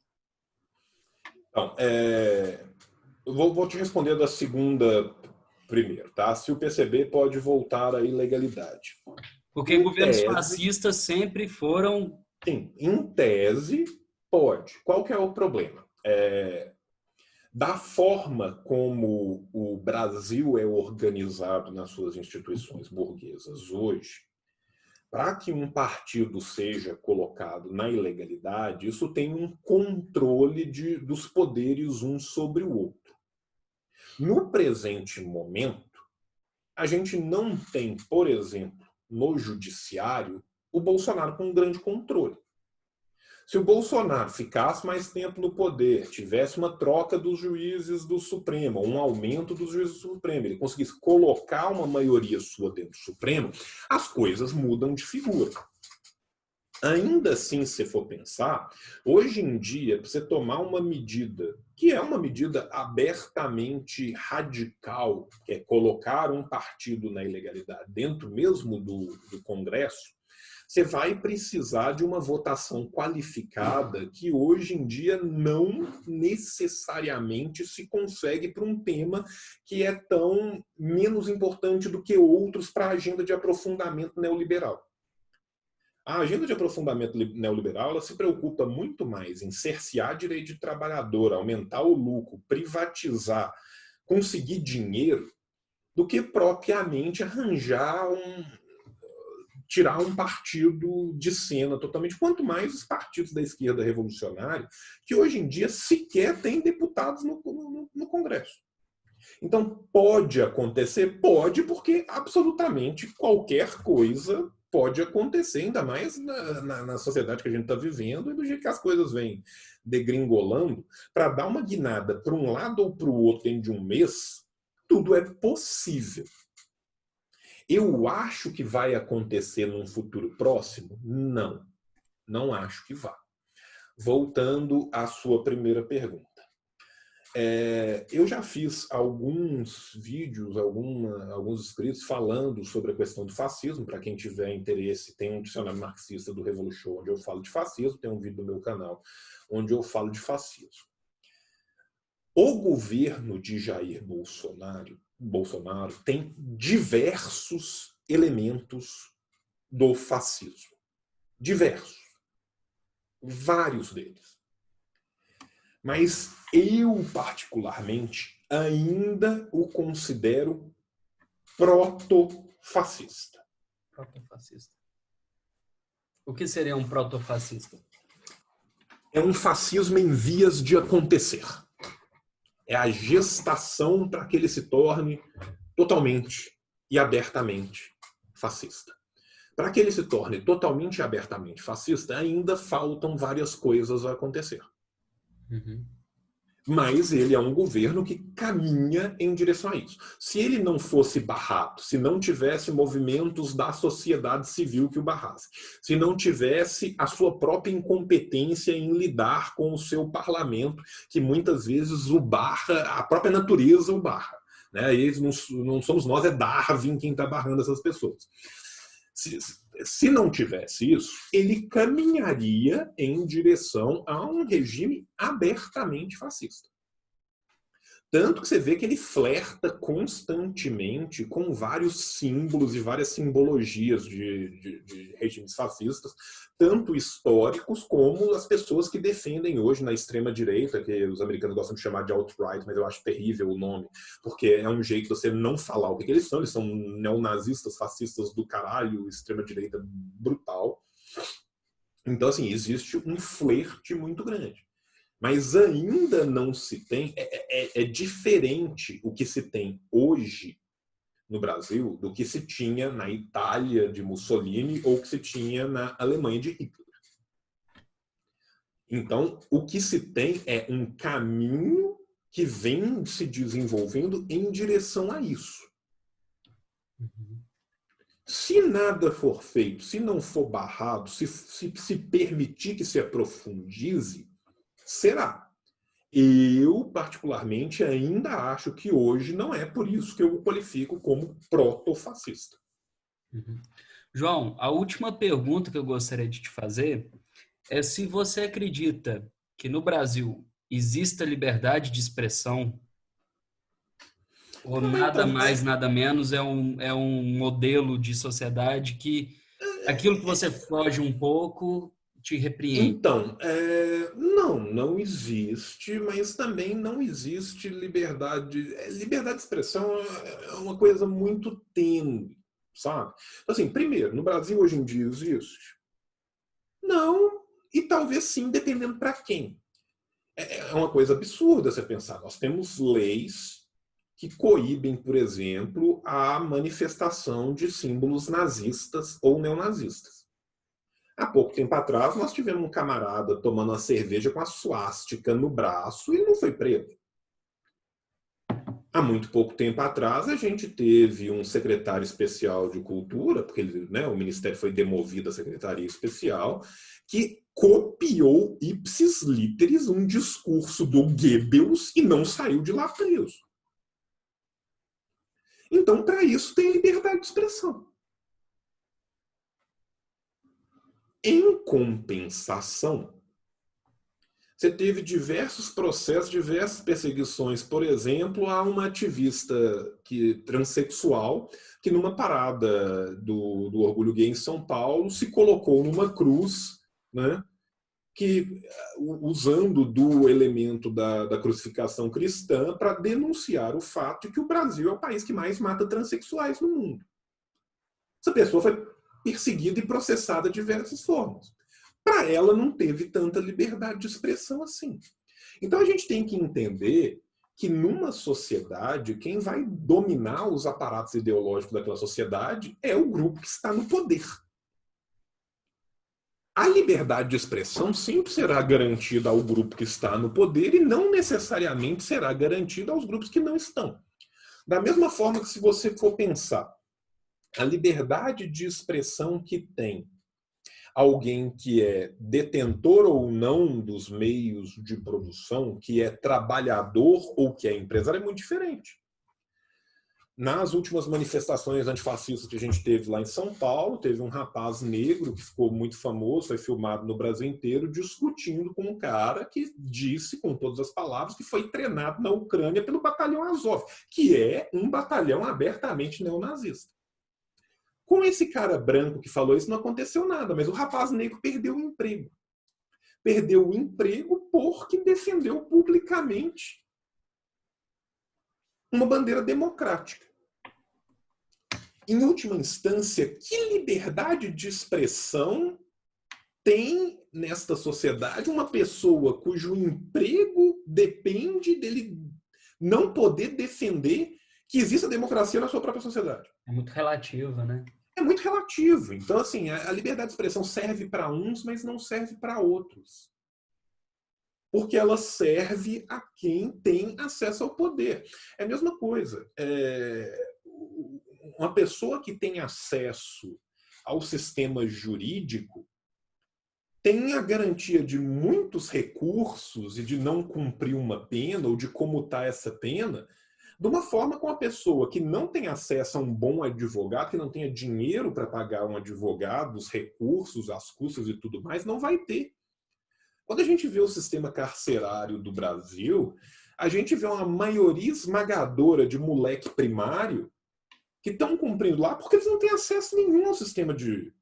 Então, é... eu vou, vou te responder da segunda primeiro, tá? Se o PCB pode voltar à ilegalidade. Porque em governos tese, fascistas sempre foram. Sim, em tese, pode. Qual que é o problema? É, da forma como o Brasil é organizado nas suas instituições burguesas hoje, para que um partido seja colocado na ilegalidade, isso tem um controle de, dos poderes um sobre o outro. No presente momento, a gente não tem, por exemplo, no judiciário o Bolsonaro com um grande controle. Se o Bolsonaro ficasse mais tempo no poder, tivesse uma troca dos juízes do Supremo, um aumento dos juízes do Supremo, ele conseguisse colocar uma maioria sua dentro do Supremo, as coisas mudam de figura. Ainda assim, se for pensar, hoje em dia, para você tomar uma medida, que é uma medida abertamente radical, que é colocar um partido na ilegalidade dentro mesmo do, do Congresso, você vai precisar de uma votação qualificada que hoje em dia não necessariamente se consegue para um tema que é tão menos importante do que outros para a agenda de aprofundamento neoliberal. A agenda de aprofundamento neoliberal ela se preocupa muito mais em cercear direito de trabalhador, aumentar o lucro, privatizar, conseguir dinheiro, do que propriamente arranjar um. tirar um partido de cena totalmente. Quanto mais os partidos da esquerda revolucionária, que hoje em dia sequer têm deputados no, no, no Congresso. Então, pode acontecer? Pode, porque absolutamente qualquer coisa pode acontecer, ainda mais na, na, na sociedade que a gente está vivendo e do jeito que as coisas vêm degringolando, para dar uma guinada para um lado ou para o outro em de um mês, tudo é possível. Eu acho que vai acontecer num futuro próximo? Não, não acho que vá. Voltando à sua primeira pergunta. É, eu já fiz alguns vídeos, alguma, alguns escritos falando sobre a questão do fascismo. Para quem tiver interesse, tem um dicionário marxista do Revolution onde eu falo de fascismo, tem um vídeo no meu canal onde eu falo de fascismo. O governo de Jair Bolsonaro, Bolsonaro tem diversos elementos do fascismo. Diversos. Vários deles. Mas eu, particularmente, ainda o considero protofascista. Protofascista. O que seria um protofascista? É um fascismo em vias de acontecer. É a gestação para que ele se torne totalmente e abertamente fascista. Para que ele se torne totalmente e abertamente fascista, ainda faltam várias coisas a acontecer. Uhum. Mas ele é um governo que caminha em direção a isso. Se ele não fosse barrado, se não tivesse movimentos da sociedade civil que o barrasse, se não tivesse a sua própria incompetência em lidar com o seu parlamento, que muitas vezes o barra, a própria natureza o barra. Né? Eles não, não somos nós, é Darwin quem está barrando essas pessoas. Se, se não tivesse isso, ele caminharia em direção a um regime abertamente fascista. Tanto que você vê que ele flerta constantemente com vários símbolos e várias simbologias de, de, de, regimes fascistas, tanto históricos como as pessoas que defendem hoje na extrema-direita, que os americanos gostam de chamar de alt-right, mas eu acho terrível o nome, porque é um jeito de você não falar o que, que eles são. Eles são neonazistas, fascistas do caralho, extrema-direita brutal. Então, assim, existe um flerte muito grande. Mas ainda não se tem, é, é, é, diferente o que se tem hoje no Brasil do que se tinha na Itália de Mussolini ou que se tinha na Alemanha de Hitler. Então, o que se tem é um caminho que vem se desenvolvendo em direção a isso. Se nada for feito, se não for barrado, se, se, se permitir que se aprofundize, será. Eu, particularmente, ainda acho que hoje não é por isso que eu o qualifico como proto-fascista. Uhum. João, a última pergunta que eu gostaria de te fazer é se você acredita que no Brasil exista liberdade de expressão ou nada mais, nada menos é um, é um modelo de sociedade que aquilo que você foge um pouco te repreende? Então, é, não, não existe, mas também não existe liberdade. É, liberdade de expressão é, é uma coisa muito tênue, sabe? Assim, primeiro, no Brasil hoje em dia existe? Não, e talvez sim, dependendo para quem. É, é uma coisa absurda você pensar. Nós temos leis que coíbem, por exemplo, a manifestação de símbolos nazistas ou neonazistas. Há pouco tempo atrás, nós tivemos um camarada tomando uma cerveja com a suástica no braço e não foi preso. Há muito pouco tempo atrás, a gente teve um secretário especial de cultura, porque né, o ministério foi demovido à secretaria especial, que copiou ipsis literis um discurso do Goebbels e não saiu de lá preso. Então, para isso, tem liberdade de expressão. Em compensação, você teve diversos processos, diversas perseguições. Por exemplo, a uma ativista que transexual que numa parada do, do orgulho gay em São Paulo se colocou numa cruz, né? Que usando do elemento da, da crucificação cristã para denunciar o fato de que o Brasil é o país que mais mata transexuais no mundo. Essa pessoa foi perseguida e processada de diversas formas. Para ela, não teve tanta liberdade de expressão assim. Então, a gente tem que entender que numa sociedade, quem vai dominar os aparatos ideológicos daquela sociedade é o grupo que está no poder. a liberdade de expressão sempre será garantida ao grupo que está no poder e não necessariamente será garantida aos grupos que não estão. Da mesma forma que se você for pensar a liberdade de expressão que tem alguém que é detentor ou não dos meios de produção, que é trabalhador ou que é empresário, é muito diferente. Nas últimas manifestações antifascistas que a gente teve lá em São Paulo, teve um rapaz negro que ficou muito famoso, foi filmado no Brasil inteiro, discutindo com um cara que disse, com todas as palavras, que foi treinado na Ucrânia pelo Batalhão Azov, que é um batalhão abertamente neonazista. Com esse cara branco que falou isso, não aconteceu nada, mas o rapaz negro perdeu o emprego. Perdeu o emprego porque defendeu publicamente uma bandeira democrática. Em última instância, que liberdade de expressão tem nesta sociedade uma pessoa cujo emprego depende dele não poder defender que exista democracia na sua própria sociedade? É muito relativa, né? É muito relativo. Então, assim, a liberdade de expressão serve para uns, mas não serve para outros porque ela serve a quem tem acesso ao poder. É a mesma coisa. É... Uma pessoa que tem acesso ao sistema jurídico tem a garantia de muitos recursos e de não cumprir uma pena ou de comutar essa pena de uma forma com a pessoa que não tem acesso a um bom advogado, que não tenha dinheiro para pagar um advogado, os recursos, as custas e tudo mais, não vai ter. Quando a gente vê o sistema carcerário do Brasil, a gente vê uma maioria esmagadora de moleque primário que estão cumprindo lá porque eles não têm acesso nenhum ao sistema de,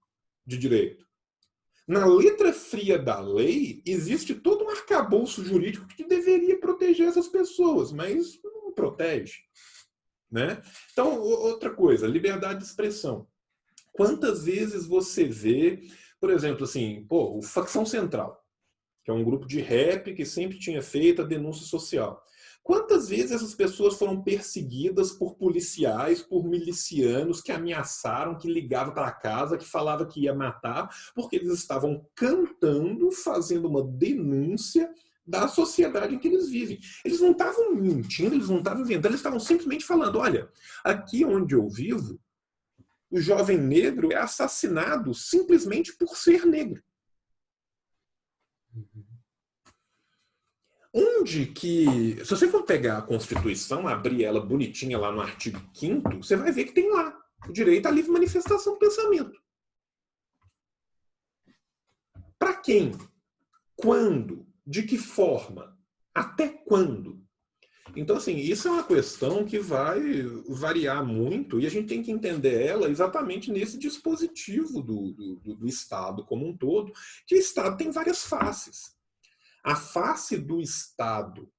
de direito. Na letra fria da lei, existe todo um arcabouço jurídico que deveria proteger essas pessoas, mas protege. Né? Então, outra coisa, liberdade de expressão. Quantas vezes você vê, por exemplo, assim, pô, o Facção Central que é um grupo de rap que sempre tinha feito a denúncia social. Quantas vezes essas pessoas foram perseguidas por policiais, por milicianos que ameaçaram, que ligavam para casa, que falava que ia matar, porque eles estavam cantando, fazendo uma denúncia da sociedade em que eles vivem. Eles não estavam mentindo, eles não estavam inventando, eles estavam simplesmente falando: olha, aqui onde eu vivo, o jovem negro é assassinado simplesmente por ser negro. Onde que, se você for pegar a Constituição, abrir ela bonitinha lá no artigo 5 você vai ver que tem lá o direito à livre manifestação do pensamento. Para quem? Quando? De que forma? Até quando? Então, assim, isso é uma questão que vai variar muito e a gente tem que entender ela exatamente nesse dispositivo do, do, do Estado como um todo, que o Estado tem várias faces. A face do Estado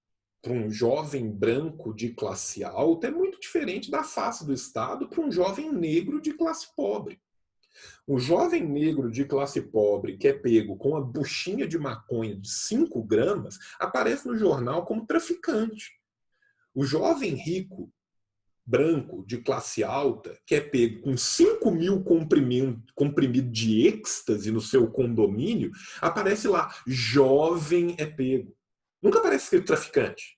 para um jovem branco de classe alta é muito diferente da face do Estado para um jovem negro de classe pobre. O jovem negro de classe pobre que é pego com a buchinha de maconha de 5 gramas aparece no jornal como traficante. O jovem rico, branco, de classe alta, que é pego com 5 mil comprimidos comprimido de êxtase no seu condomínio, aparece lá, jovem é pego. Nunca aparece escrito traficante.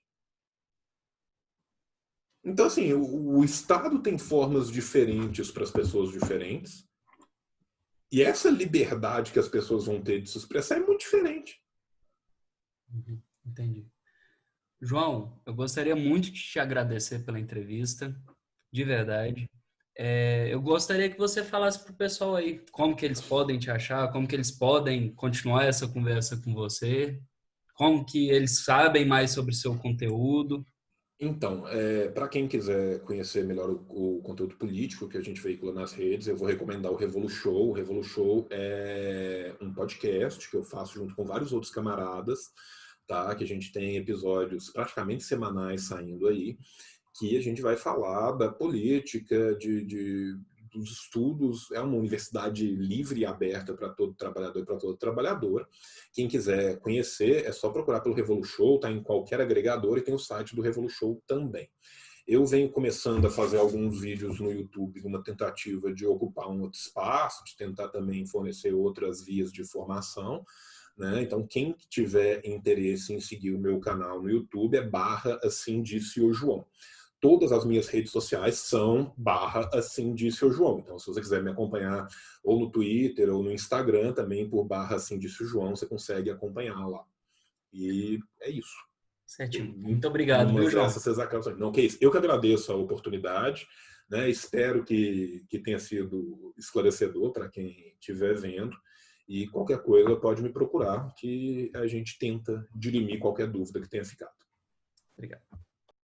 Então, assim, o, o Estado tem formas diferentes para as pessoas diferentes. E essa liberdade que as pessoas vão ter de se expressar é muito diferente. Uhum, entendi. João, eu gostaria muito de te agradecer pela entrevista, de verdade. É, eu gostaria que você falasse para o pessoal aí como que eles podem te achar, como que eles podem continuar essa conversa com você, como que eles sabem mais sobre seu conteúdo. Então, é, para quem quiser conhecer melhor o, o, conteúdo político que a gente veicula nas redes, eu vou recomendar o Revolu Show. O Revolu Show é um podcast que eu faço junto com vários outros camaradas tá? Que a gente tem episódios praticamente semanais saindo aí, que a gente vai falar da política, de, de dos estudos. É uma universidade livre e aberta para todo trabalhador e para toda trabalhadora. Quem quiser conhecer, é só procurar pelo Revolu Show, tá em qualquer agregador e tem o site do Revolu Show também. Eu venho começando a fazer alguns vídeos no YouTube, uma tentativa de ocupar um outro espaço, de tentar também fornecer outras vias de formação. Né? Então, quem tiver interesse em seguir o meu canal no YouTube é barra assim disse o João. Todas as minhas redes sociais são barra assim disse o João. Então, se você quiser me acompanhar ou no Twitter ou no Instagram também por barra assim disse o João, você consegue acompanhar lá. E é isso. Certinho. Muito obrigado, viu, João? Não, que isso. Eu que agradeço a oportunidade. Né? Espero que, que tenha sido esclarecedor para quem estiver vendo. E qualquer coisa pode me procurar, que a gente tenta dirimir qualquer dúvida que tenha ficado. Obrigado.